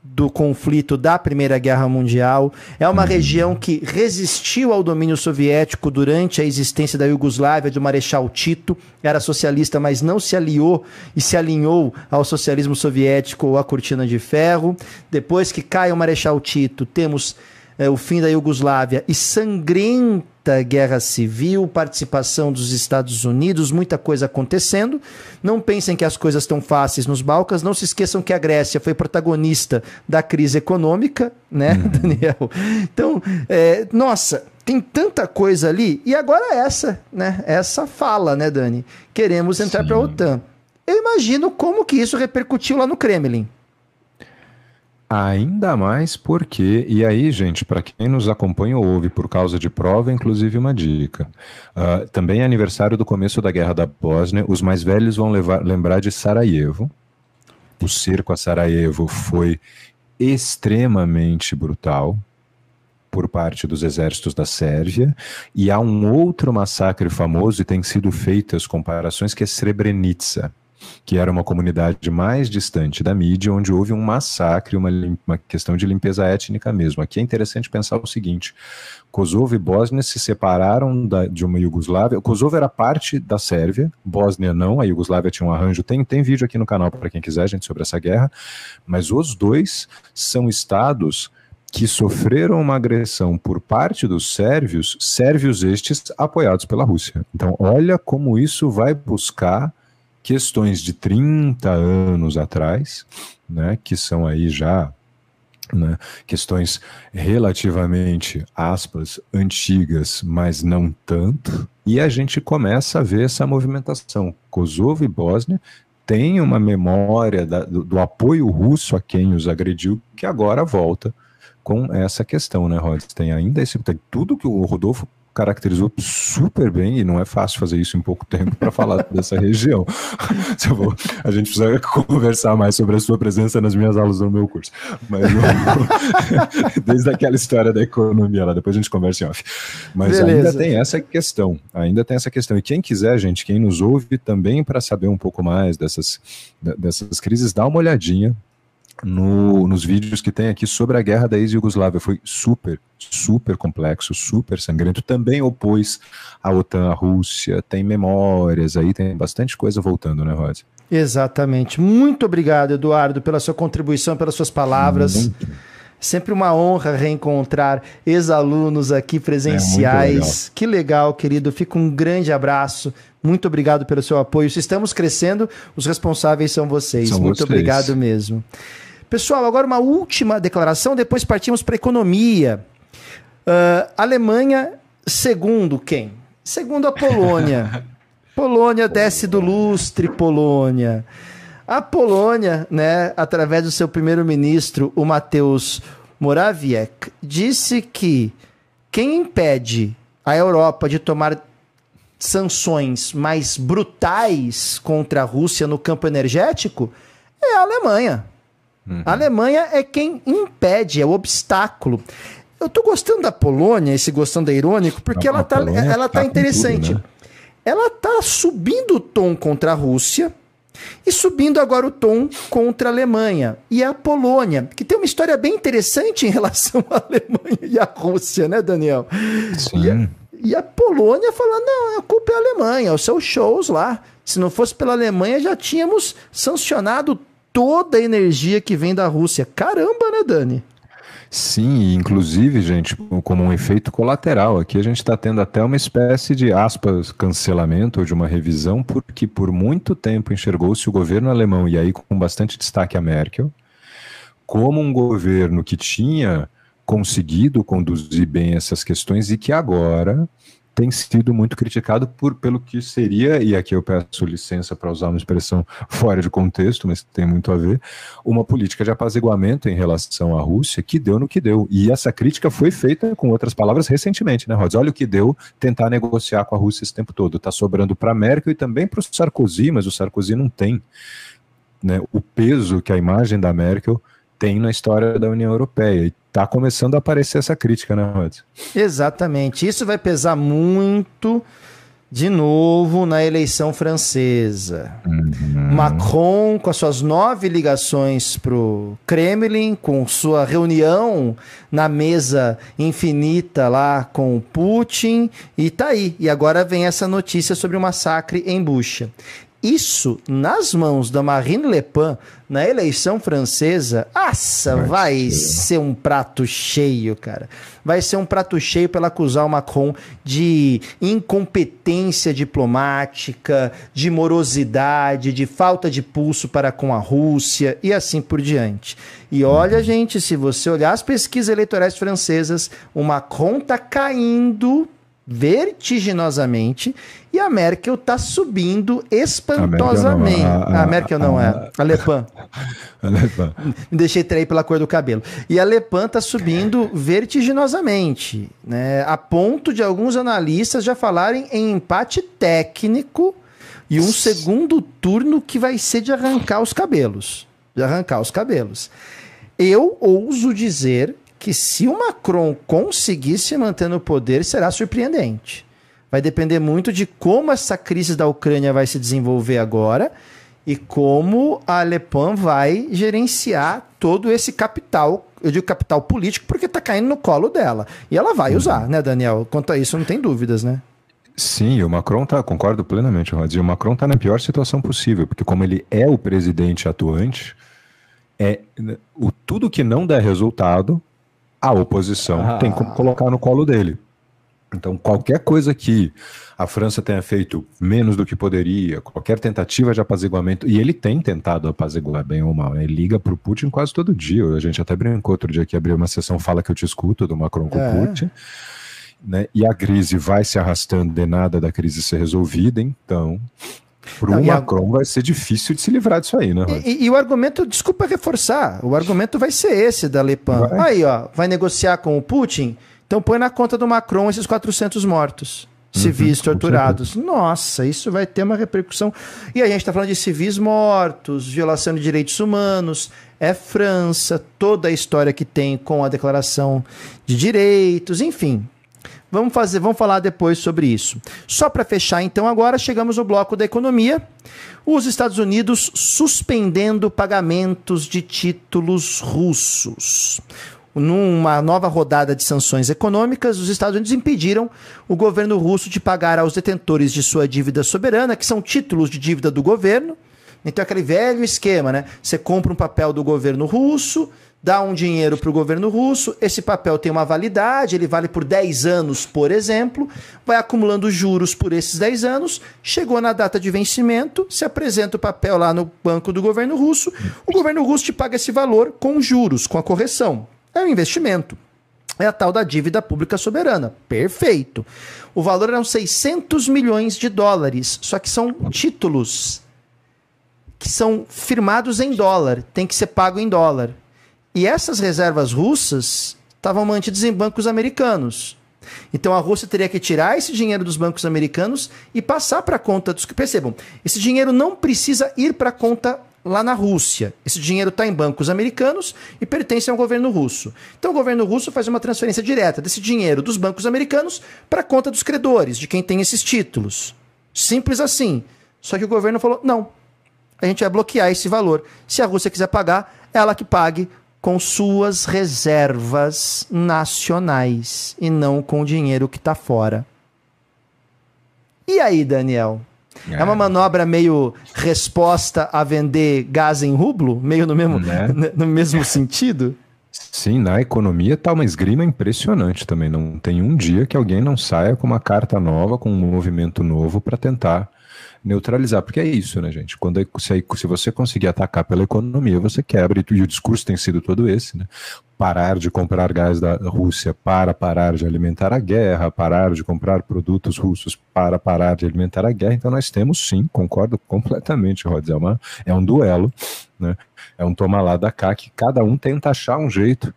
do conflito da Primeira Guerra Mundial. É uma região que resistiu ao domínio soviético durante a existência da Iugoslávia, do Marechal Tito. Era socialista, mas não se aliou e se alinhou ao socialismo soviético ou à cortina de ferro. Depois que cai o Marechal Tito, temos é, o fim da Iugoslávia e sangrenta guerra civil, participação dos Estados Unidos, muita coisa acontecendo. Não pensem que as coisas estão fáceis nos Balcãs, não se esqueçam que a Grécia foi protagonista da crise econômica, né, uhum. Daniel? Então, é, nossa, tem tanta coisa ali. E agora essa, né? Essa fala, né, Dani? Queremos entrar para a OTAN. Eu imagino como que isso repercutiu lá no Kremlin. Ainda mais porque, e aí, gente, para quem nos acompanha ou ouve por causa de prova, inclusive uma dica. Uh, também é aniversário do começo da Guerra da Bósnia, os mais velhos vão levar, lembrar de Sarajevo. O cerco a Sarajevo foi extremamente brutal por parte dos exércitos da Sérvia, e há um outro massacre famoso, e tem sido feitas comparações, que é Srebrenica que era uma comunidade mais distante da mídia, onde houve um massacre, uma, uma questão de limpeza étnica mesmo. Aqui é interessante pensar o seguinte: Kosovo e Bósnia se separaram da, de uma Iugoslávia. Kosovo era parte da Sérvia, Bósnia não, a Iugoslávia tinha um arranjo. Tem, tem vídeo aqui no canal para quem quiser, gente, sobre essa guerra. Mas os dois são estados que sofreram uma agressão por parte dos sérvios, sérvios estes apoiados pela Rússia. Então, olha como isso vai buscar questões de 30 anos atrás, né, que são aí já né, questões relativamente, aspas, antigas, mas não tanto, e a gente começa a ver essa movimentação. Kosovo e Bósnia têm uma memória da, do, do, apoio russo a quem os agrediu, que agora volta com essa questão, né, Rod? Tem ainda esse. Tem tudo que o Rodolfo caracterizou super bem, e não é fácil fazer isso em pouco tempo para falar dessa região. a gente precisa conversar mais sobre a sua presença nas minhas aulas no meu curso. Mas desde aquela história da economia lá, depois a gente conversa em off. Mas Beleza. ainda tem essa questão, ainda tem essa questão. E quem quiser, gente, quem nos ouve também para saber um pouco mais dessas, dessas crises, dá uma olhadinha no, nos vídeos que tem aqui sobre a guerra da ex-Yugoslávia. Foi super, super complexo, super sangrento. Também opôs a OTAN à Rússia, tem memórias aí, tem bastante coisa voltando, né, Rod? Exatamente. Muito obrigado, Eduardo, pela sua contribuição, pelas suas palavras. Muito. Sempre uma honra reencontrar ex-alunos aqui presenciais. É legal. Que legal, querido. Fica um grande abraço. Muito obrigado pelo seu apoio. Se estamos crescendo, os responsáveis são vocês. São Muito vocês. obrigado mesmo. Pessoal, agora uma última declaração, depois partimos para a economia. Uh, Alemanha, segundo quem? Segundo a Polônia. Polônia desce do lustre, Polônia. A Polônia, né, através do seu primeiro-ministro, o Mateusz Morawiecki, disse que quem impede a Europa de tomar sanções mais brutais contra a Rússia no campo energético é a Alemanha. Uhum. A Alemanha é quem impede, é o obstáculo. Eu tô gostando da Polônia, esse gostando é irônico, porque ela tá, ela tá, tá interessante. Tudo, né? Ela tá subindo o tom contra a Rússia, E subindo agora o tom contra a Alemanha e a Polônia, que tem uma história bem interessante em relação à Alemanha e à Rússia, né, Daniel? Sim. E a, e a Polônia falando, não, a culpa é a Alemanha, os seus shows lá. Se não fosse pela Alemanha, já tínhamos sancionado toda a energia que vem da Rússia. Caramba, né, Dani? Sim, inclusive, gente, como um efeito colateral, aqui a gente está tendo até uma espécie de aspas cancelamento ou de uma revisão, porque por muito tempo enxergou-se o governo alemão, e aí com bastante destaque a Merkel, como um governo que tinha conseguido conduzir bem essas questões e que agora tem sido muito criticado por, pelo que seria, e aqui eu peço licença para usar uma expressão fora de contexto, mas tem muito a ver, uma política de apaziguamento em relação à Rússia que deu no que deu. E essa crítica foi feita, com outras palavras, recentemente, né, Rods? Olha o que deu tentar negociar com a Rússia esse tempo todo. Está sobrando para a Merkel e também para o Sarkozy, mas o Sarkozy não tem né, o peso que a imagem da Merkel tem na história da União Europeia. E está começando a aparecer essa crítica, né, Rod? Exatamente. Isso vai pesar muito de novo na eleição francesa. Uhum. Macron, com as suas nove ligações para o Kremlin, com sua reunião na mesa infinita lá com Putin, e tá aí. E agora vem essa notícia sobre o massacre em Bucha. Isso nas mãos da Marine Le Pen na eleição francesa, aça, vai, ser um prato cheio, cara. Vai ser um prato cheio para acusar o Macron de incompetência diplomática, de morosidade, de falta de pulso para com a Rússia e assim por diante. E olha, gente, se você olhar as pesquisas eleitorais francesas, o Macron tá caindo vertiginosamente e a Merkel está subindo espantosamente. A Merkel não, a, a, a Merkel não é. A Le Pen. A Le Pen. Me deixei trair pela cor do cabelo. E a Le Pen está subindo vertiginosamente, né? a ponto de alguns analistas já falarem em empate técnico e um segundo turno que vai ser de arrancar os cabelos. De arrancar os cabelos. Eu ouso dizer que se o Macron conseguir se manter no poder, será surpreendente. Vai depender muito de como essa crise da Ucrânia vai se desenvolver agora e como a Le Pen vai gerenciar todo esse capital, eu digo capital político porque está caindo no colo dela. E ela vai usar, né, Daniel? Quanto a isso, não tem dúvidas, né? Sim, o Macron tá, concordo plenamente, Rod. O Macron está na pior situação possível, porque como ele é o presidente atuante, é o tudo que não der resultado, a oposição ah. tem como colocar no colo dele. Então, qualquer coisa que a França tenha feito menos do que poderia, qualquer tentativa de apaziguamento, e ele tem tentado apaziguar bem ou mal, né? ele liga para o Putin quase todo dia. A gente até brincou outro dia que abriu uma sessão Fala que eu te escuto do Macron com o é. Putin. Né? E a crise vai se arrastando de nada da crise ser resolvida, então para o Macron a... vai ser difícil de se livrar disso aí, né? E, e, e, o argumento, desculpa reforçar, o argumento vai ser esse da Le Pen. Vai. Aí, ó, vai negociar com o Putin, então põe na conta do Macron esses 400 mortos civis uhum, torturados. Nossa, isso vai ter uma repercussão. E a gente está falando de civis mortos, violação de direitos humanos, é França, toda a história que tem com a Declaração de Direitos, enfim. Vamos fazer, vamos falar depois sobre isso. Só para fechar, então, agora chegamos no bloco da economia. Os Estados Unidos suspendendo pagamentos de títulos russos. Numa nova rodada de sanções econômicas, os Estados Unidos impediram o governo russo de pagar aos detentores de sua dívida soberana, que são títulos de dívida do governo. Então, aquele velho esquema, né? Você compra um papel do governo russo, dá um dinheiro para o governo russo, esse papel tem uma validade, ele vale por 10 anos, por exemplo, vai acumulando juros por esses 10 anos, chegou na data de vencimento, se apresenta o papel lá no banco do governo russo, o governo russo te paga esse valor com juros, com a correção. É um investimento. É a tal da dívida pública soberana. Perfeito. O valor eram 600 milhões de dólares, só que são títulos que são firmados em dólar, tem que ser pago em dólar. E essas reservas russas estavam mantidas em bancos americanos. Então a Rússia teria que tirar esse dinheiro dos bancos americanos e passar para a conta dos. Percebam, esse dinheiro não precisa ir para a conta lá na Rússia. Esse dinheiro está em bancos americanos e pertence ao governo russo. Então o governo russo faz uma transferência direta desse dinheiro dos bancos americanos para a conta dos credores, de quem tem esses títulos. Simples assim. Só que o governo falou: não, a gente vai bloquear esse valor. Se a Rússia quiser pagar, ela que pague com suas reservas nacionais e não com o dinheiro que está fora. E aí, Daniel? É. é. uma manobra meio resposta a vender gás em rublo, meio no mesmo, né? no mesmo sentido? Sim, na economia tá uma esgrima impressionante também. Não tem um dia que alguém não saia com uma carta nova, com um movimento novo para tentar neutralizar, porque é isso, né, gente? Quando se, se você conseguir atacar pela economia, você quebra, e o discurso tem sido todo esse, né? Parar de comprar gás da Rússia para parar de alimentar a guerra, parar de comprar produtos russos para parar de alimentar a guerra. Então nós temos sim, concordo completamente, Rod, é, uma, é um duelo, né? É um tomar lá da cá que cada um tenta achar um jeito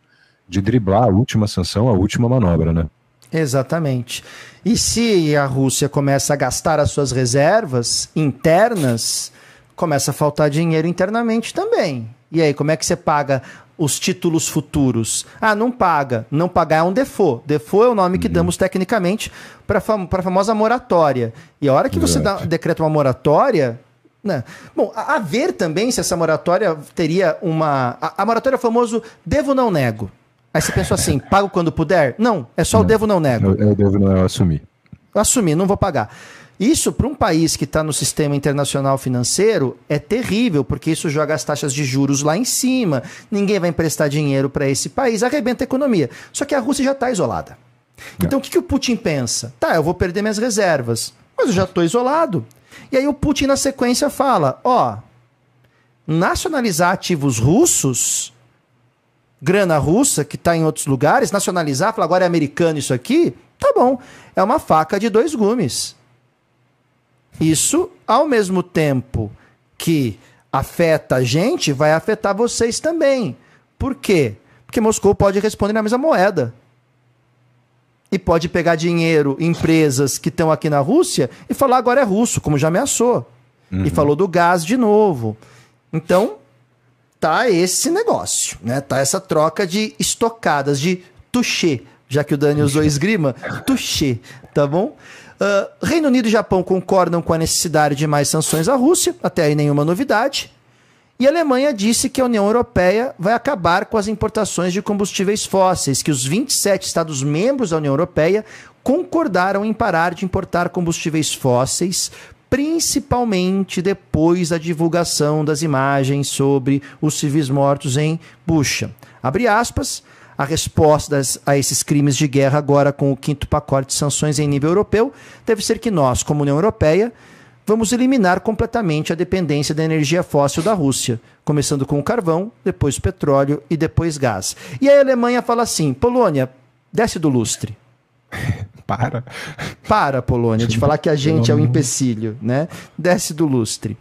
de driblar a última sanção, a última manobra, né? Exatamente. E se a Rússia começa a gastar as suas reservas internas, começa a faltar dinheiro internamente também. E aí, como é que você paga os títulos futuros? Ah, não paga. Não pagar é um default. Default é o nome que uhum. damos tecnicamente para fam a famosa moratória. E a hora que você dá, decreta uma moratória, né? Bom, a, a, ver também se essa moratória teria uma. A, a moratória é o famoso devo não nego. Aí você pensou assim, pago quando puder? Não, é só não, o devo não nego. Eu, eu devo não eu assumir. Eu assumi, não vou pagar. Isso, para um país que está no sistema internacional financeiro, é terrível, porque isso joga as taxas de juros lá em cima. Ninguém vai emprestar dinheiro para esse país, arrebenta a economia. Só que a Rússia já está isolada. Então, o que, que o Putin pensa? Tá, eu vou perder minhas reservas, mas eu já estou isolado. E aí o Putin, na sequência, fala: ó, nacionalizar ativos russos grana russa que está em outros lugares, nacionalizar, falar agora é americano isso aqui, tá bom. É uma faca de dois gumes. Isso, ao mesmo tempo que afeta a gente, vai afetar vocês também. Por quê? Porque Moscou pode responder na mesma moeda. E pode pegar dinheiro, empresas que estão aqui na Rússia e falar agora é russo, como já ameaçou. Uhum. E falou do gás de novo. Então, tá esse negócio, né? Tá essa troca de estocadas, de touché, já que o Dani usou esgrima, touché, tá bom? Uh, Reino Unido e Japão concordam com a necessidade de mais sanções à Rússia, até aí nenhuma novidade. E a Alemanha disse que a União Europeia vai acabar com as importações de combustíveis fósseis, que os 27 Estados membros da União Europeia concordaram em parar de importar combustíveis fósseis principalmente depois da divulgação das imagens sobre os civis mortos em Bucha. Abre aspas. A resposta a esses crimes de guerra, agora com o quinto pacote de sanções em nível europeu, deve ser que nós, como União Europeia, vamos eliminar completamente a dependência da energia fóssil da Rússia, começando com o carvão, depois o petróleo e depois gás. E a Alemanha fala assim: Polônia, desce do lustre. Para. Para, Polônia, de falar que a gente é o empecilho, né? Desce do lustre.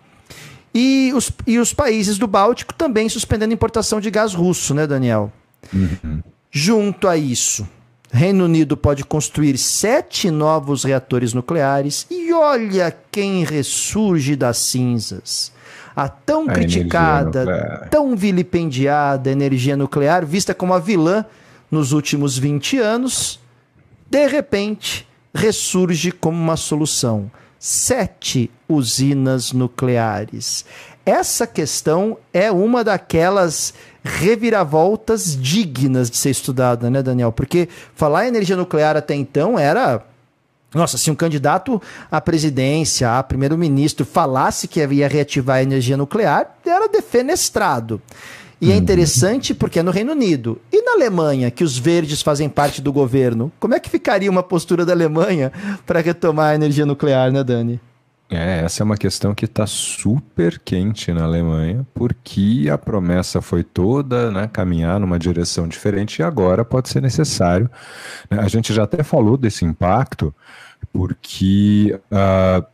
E os, e os países do Báltico também suspendendo importação de gás russo, né, Daniel? Uhum. Junto a isso, Reino Unido pode construir sete novos reatores nucleares e olha quem ressurge das cinzas. A tão a criticada, tão vilipendiada energia nuclear, vista como a vilã nos últimos 20 anos, de repente, ressurge como uma solução. Sete usinas nucleares. Essa questão é uma daquelas reviravoltas dignas de ser estudada, né, Daniel? Porque falar em energia nuclear até então era nossa, se um candidato à presidência, a primeiro-ministro, falasse que ia reativar a energia nuclear, era defenestrado. E é uhum. interessante porque é no Reino Unido. E na Alemanha, que os verdes fazem parte do governo, como é que ficaria uma postura da Alemanha para retomar a energia nuclear, né, Dani? É, essa é uma questão que está super quente na Alemanha, porque a promessa foi toda né, caminhar numa direção diferente e agora pode ser necessário. Né? A gente já até falou desse impacto, porque uh,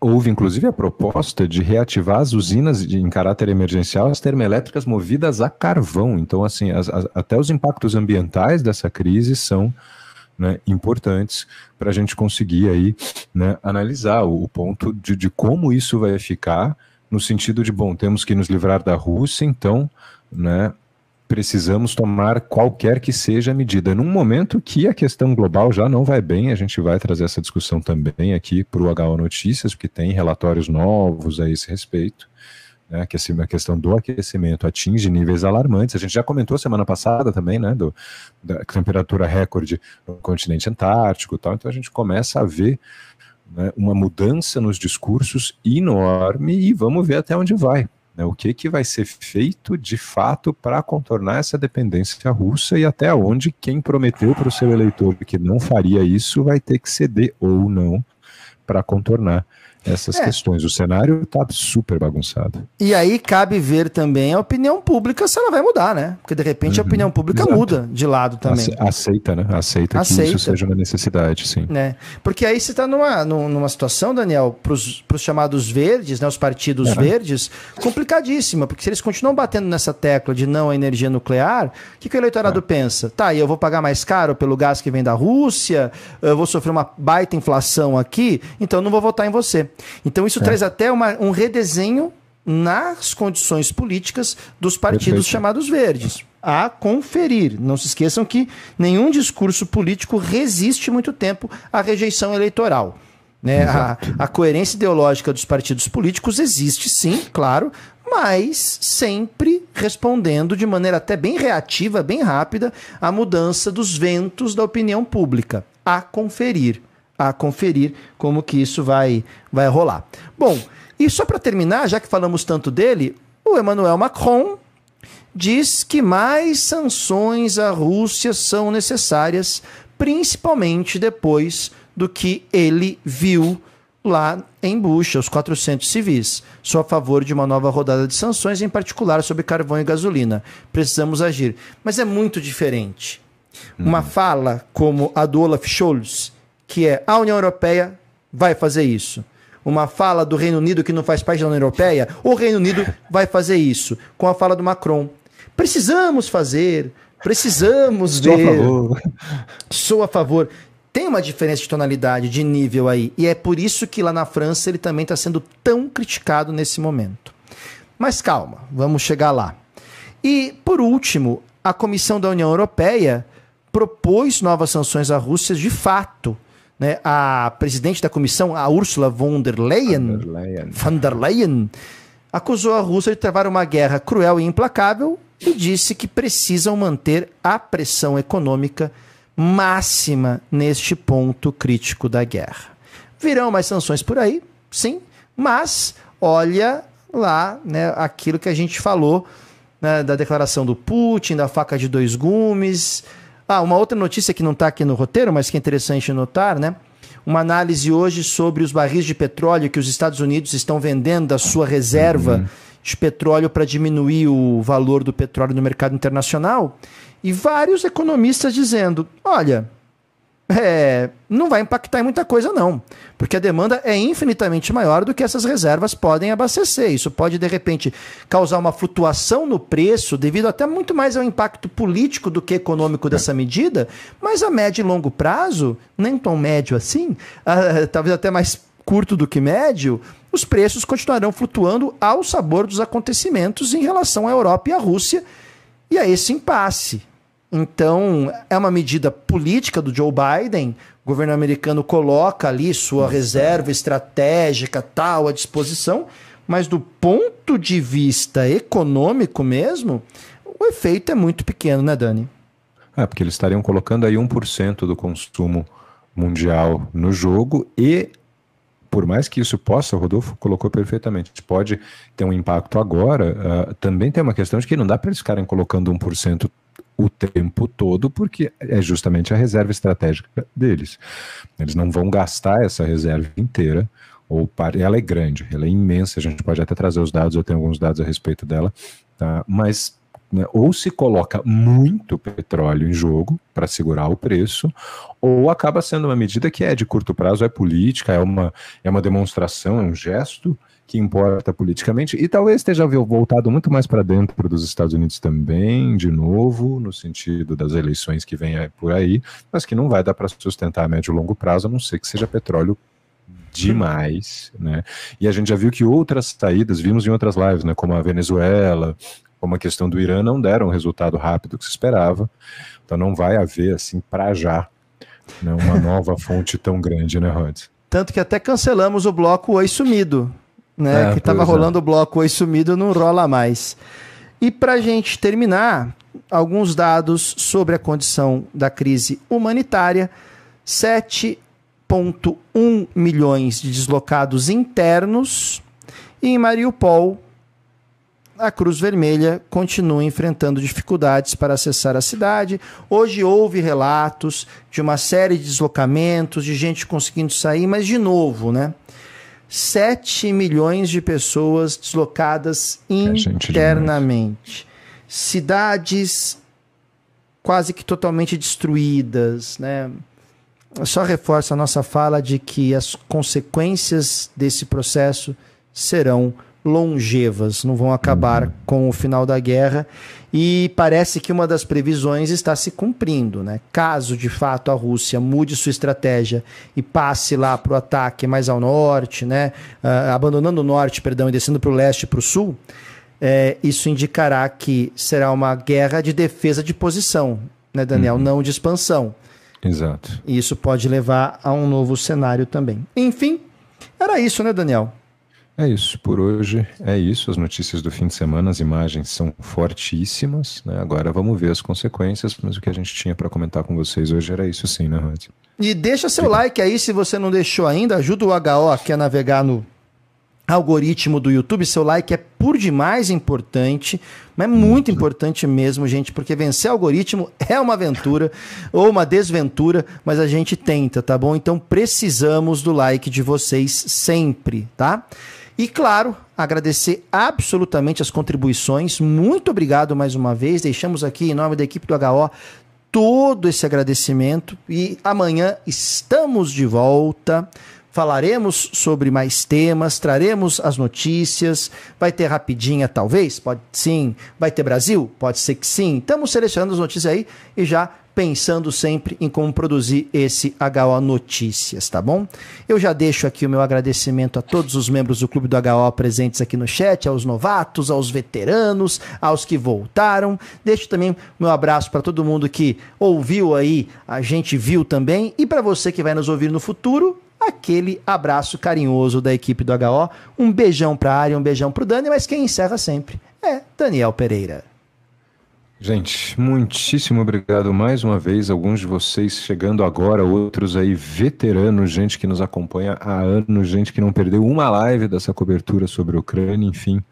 Houve inclusive a proposta de reativar as usinas de, em caráter emergencial, as termoelétricas movidas a carvão. Então, assim, as, as, até os impactos ambientais dessa crise são né, importantes para a gente conseguir aí né, analisar o, o ponto de, de, como isso vai ficar, no sentido de, bom, temos que nos livrar da Rússia, então, né, precisamos tomar qualquer que seja a medida. Num momento que a questão global já não vai bem, a gente vai trazer essa discussão também aqui para o HO Notícias, porque tem relatórios novos a esse respeito. Né, que a questão do aquecimento atinge níveis alarmantes. A gente já comentou semana passada também, né, do, da temperatura recorde no continente antártico, tal. Então a gente começa a ver né, uma mudança nos discursos enorme e vamos ver até onde vai. Né, o que, que vai ser feito de fato para contornar essa dependência russa e até onde quem prometeu para o seu eleitor que não faria isso vai ter que ceder ou não para contornar essas é. questões. O cenário está super bagunçado. E aí cabe ver também a opinião pública se ela vai mudar, né? Porque de repente uhum. a opinião pública Exato. muda de lado também. Aceita, né? Aceita, Aceita. que isso seja uma necessidade, sim. Né? Porque aí você está numa, numa situação, Daniel, para os chamados verdes, né? os partidos é. verdes, complicadíssima, porque se eles continuam batendo nessa tecla de não à energia nuclear, o que, que o eleitorado é. pensa? Tá, e eu vou pagar mais caro pelo gás que vem da Rússia, eu vou sofrer uma baita inflação aqui, então não vou votar em você. Então isso é. traz até uma, um redesenho nas condições políticas dos partidos Perfeito. chamados verdes. A conferir. Não se esqueçam que nenhum discurso político resiste muito tempo à rejeição eleitoral. Né? A, a coerência ideológica dos partidos políticos existe, sim, claro, mas sempre respondendo de maneira até bem reativa, bem rápida, à mudança dos ventos da opinião pública. A conferir a conferir como que isso vai, vai rolar. Bom, e só para terminar, já que falamos tanto dele, o Emmanuel Macron diz que mais sanções à Rússia são necessárias, principalmente depois do que ele viu lá em Bucha, os 400 civis. Sou a favor de uma nova rodada de sanções, em particular sobre carvão e gasolina. Precisamos agir. Mas é muito diferente. Uma uhum. fala como a do Olaf Scholz, que é a União Europeia vai fazer isso. Uma fala do Reino Unido que não faz parte da União Europeia, o Reino Unido vai fazer isso. Com a fala do Macron. Precisamos fazer, precisamos Sou ver. A favor. Sou a favor. Tem uma diferença de tonalidade, de nível aí. E é por isso que lá na França ele também está sendo tão criticado nesse momento. Mas calma, vamos chegar lá. E, por último, a Comissão da União Europeia propôs novas sanções à Rússia de fato né, a presidente da comissão, a Ursula von der Leyen, von der Leyen, von der Leyen acusou a Rússia de travar uma guerra cruel e implacável e disse que precisam manter a pressão econômica máxima neste ponto crítico da guerra. Virão mais sanções por aí, sim, mas olha lá né, aquilo que a gente falou né, da declaração do Putin, da faca de dois gumes, ah, uma outra notícia que não está aqui no roteiro, mas que é interessante notar, né? Uma análise hoje sobre os barris de petróleo que os Estados Unidos estão vendendo da sua reserva uhum. de petróleo para diminuir o valor do petróleo no mercado internacional. E vários economistas dizendo: olha, é, não vai impactar em muita coisa, não. Porque a demanda é infinitamente maior do que essas reservas podem abastecer. Isso pode, de repente, causar uma flutuação no preço, devido até muito mais ao impacto político do que econômico dessa medida, mas a médio e longo prazo, nem tão médio assim, uh, talvez até mais curto do que médio, os preços continuarão flutuando ao sabor dos acontecimentos em relação à Europa e à Rússia e a esse impasse. Então, é uma medida política do Joe Biden. O governo americano coloca ali sua reserva estratégica tal à disposição, mas do ponto de vista econômico mesmo, o efeito é muito pequeno, né, Dani? É, porque eles estariam colocando aí 1% do consumo mundial no jogo e por mais que isso possa, o Rodolfo colocou perfeitamente, pode ter um impacto agora, uh, também tem uma questão de que não dá para eles ficarem colocando 1% o tempo todo, porque é justamente a reserva estratégica deles. Eles não vão gastar essa reserva inteira, ou ela é grande, ela é imensa, a gente pode até trazer os dados, eu tenho alguns dados a respeito dela, tá? mas né, ou se coloca muito petróleo em jogo para segurar o preço, ou acaba sendo uma medida que é de curto prazo, é política, é uma, é uma demonstração, é um gesto, que importa politicamente, e talvez esteja voltado muito mais para dentro dos Estados Unidos também, de novo, no sentido das eleições que vem por aí, mas que não vai dar para sustentar a médio e longo prazo, a não ser que seja petróleo demais, né? E a gente já viu que outras saídas, vimos em outras lives, né, como a Venezuela, como a questão do Irã, não deram o resultado rápido que se esperava. Então não vai haver, assim, para já, né, uma nova fonte tão grande, né, Rod? Tanto que até cancelamos o bloco Oi Sumido, né? É, que estava é. rolando o bloco Oi Sumido, não rola mais. E para a gente terminar, alguns dados sobre a condição da crise humanitária. 7,1 milhões de deslocados internos. E em Mariupol, a Cruz Vermelha continua enfrentando dificuldades para acessar a cidade. Hoje houve relatos de uma série de deslocamentos, de gente conseguindo sair, mas de novo, né? 7 milhões de pessoas deslocadas é internamente. Cidades quase que totalmente destruídas, né? Só reforça a nossa fala de que as consequências desse processo serão longevas, não vão acabar uhum. com o final da guerra. E parece que uma das previsões está se cumprindo. Né? Caso de fato a Rússia mude sua estratégia e passe lá para o ataque mais ao norte, né? Uh, abandonando o norte, perdão, e descendo para o leste e para o sul, é, isso indicará que será uma guerra de defesa de posição, né, Daniel? Uhum. Não de expansão. Exato. E isso pode levar a um novo cenário também. Enfim, era isso, né, Daniel? É isso, por hoje é isso. As notícias do fim de semana, as imagens são fortíssimas. Né? Agora vamos ver as consequências, mas o que a gente tinha para comentar com vocês hoje era isso sim, né, Rod? E deixa seu Fica. like aí se você não deixou ainda. Ajuda o HO aqui a navegar no algoritmo do YouTube. Seu like é por demais importante, mas é muito importante mesmo, gente, porque vencer algoritmo é uma aventura ou uma desventura, mas a gente tenta, tá bom? Então precisamos do like de vocês sempre, tá? E claro, agradecer absolutamente as contribuições. Muito obrigado mais uma vez. Deixamos aqui, em nome da equipe do HO, todo esse agradecimento. E amanhã estamos de volta. Falaremos sobre mais temas, traremos as notícias. Vai ter rapidinha, talvez? Pode sim. Vai ter Brasil? Pode ser que sim. Estamos selecionando as notícias aí e já pensando sempre em como produzir esse HO Notícias, tá bom? Eu já deixo aqui o meu agradecimento a todos os membros do Clube do HO presentes aqui no chat, aos novatos, aos veteranos, aos que voltaram. Deixo também meu abraço para todo mundo que ouviu aí, a gente viu também, e para você que vai nos ouvir no futuro, aquele abraço carinhoso da equipe do HO. Um beijão para a área, um beijão para o Dani, mas quem encerra sempre é Daniel Pereira. Gente, muitíssimo obrigado mais uma vez. Alguns de vocês chegando agora, outros aí veteranos, gente que nos acompanha há anos, gente que não perdeu uma live dessa cobertura sobre a Ucrânia, enfim,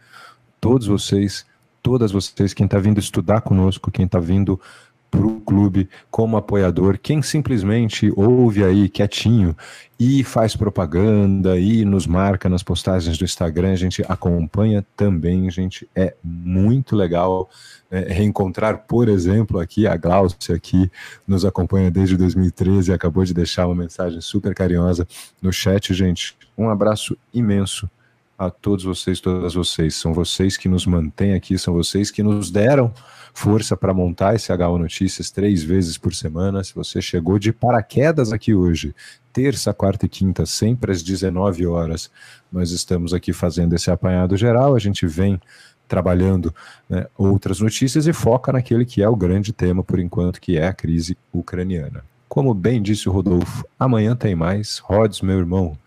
todos vocês, todas vocês, quem está vindo estudar conosco, quem está vindo para o clube como apoiador, quem simplesmente ouve aí quietinho e faz propaganda e nos marca nas postagens do Instagram, a gente acompanha também, gente, é muito legal é, reencontrar, por exemplo, aqui a Glaucia, que nos acompanha desde 2013 e acabou de deixar uma mensagem super carinhosa no chat, gente, um abraço imenso a todos vocês, todas vocês, são vocês que nos mantêm aqui, são vocês que nos deram força para montar esse HO Notícias três vezes por semana. Se você chegou de paraquedas aqui hoje, terça, quarta e quinta, sempre às 19 horas, nós estamos aqui fazendo esse apanhado geral. A gente vem trabalhando né, outras notícias e foca naquele que é o grande tema por enquanto, que é a crise ucraniana. Como bem disse o Rodolfo, amanhã tem mais. Rods, meu irmão,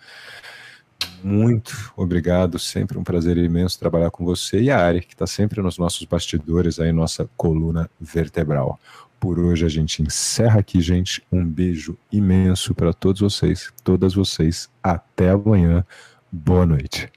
muito obrigado, sempre um prazer imenso trabalhar com você e a Ari, que está sempre nos nossos bastidores, aí, nossa coluna vertebral. Por hoje a gente encerra aqui, gente. Um beijo imenso para todos vocês, todas vocês. Até amanhã. Boa noite.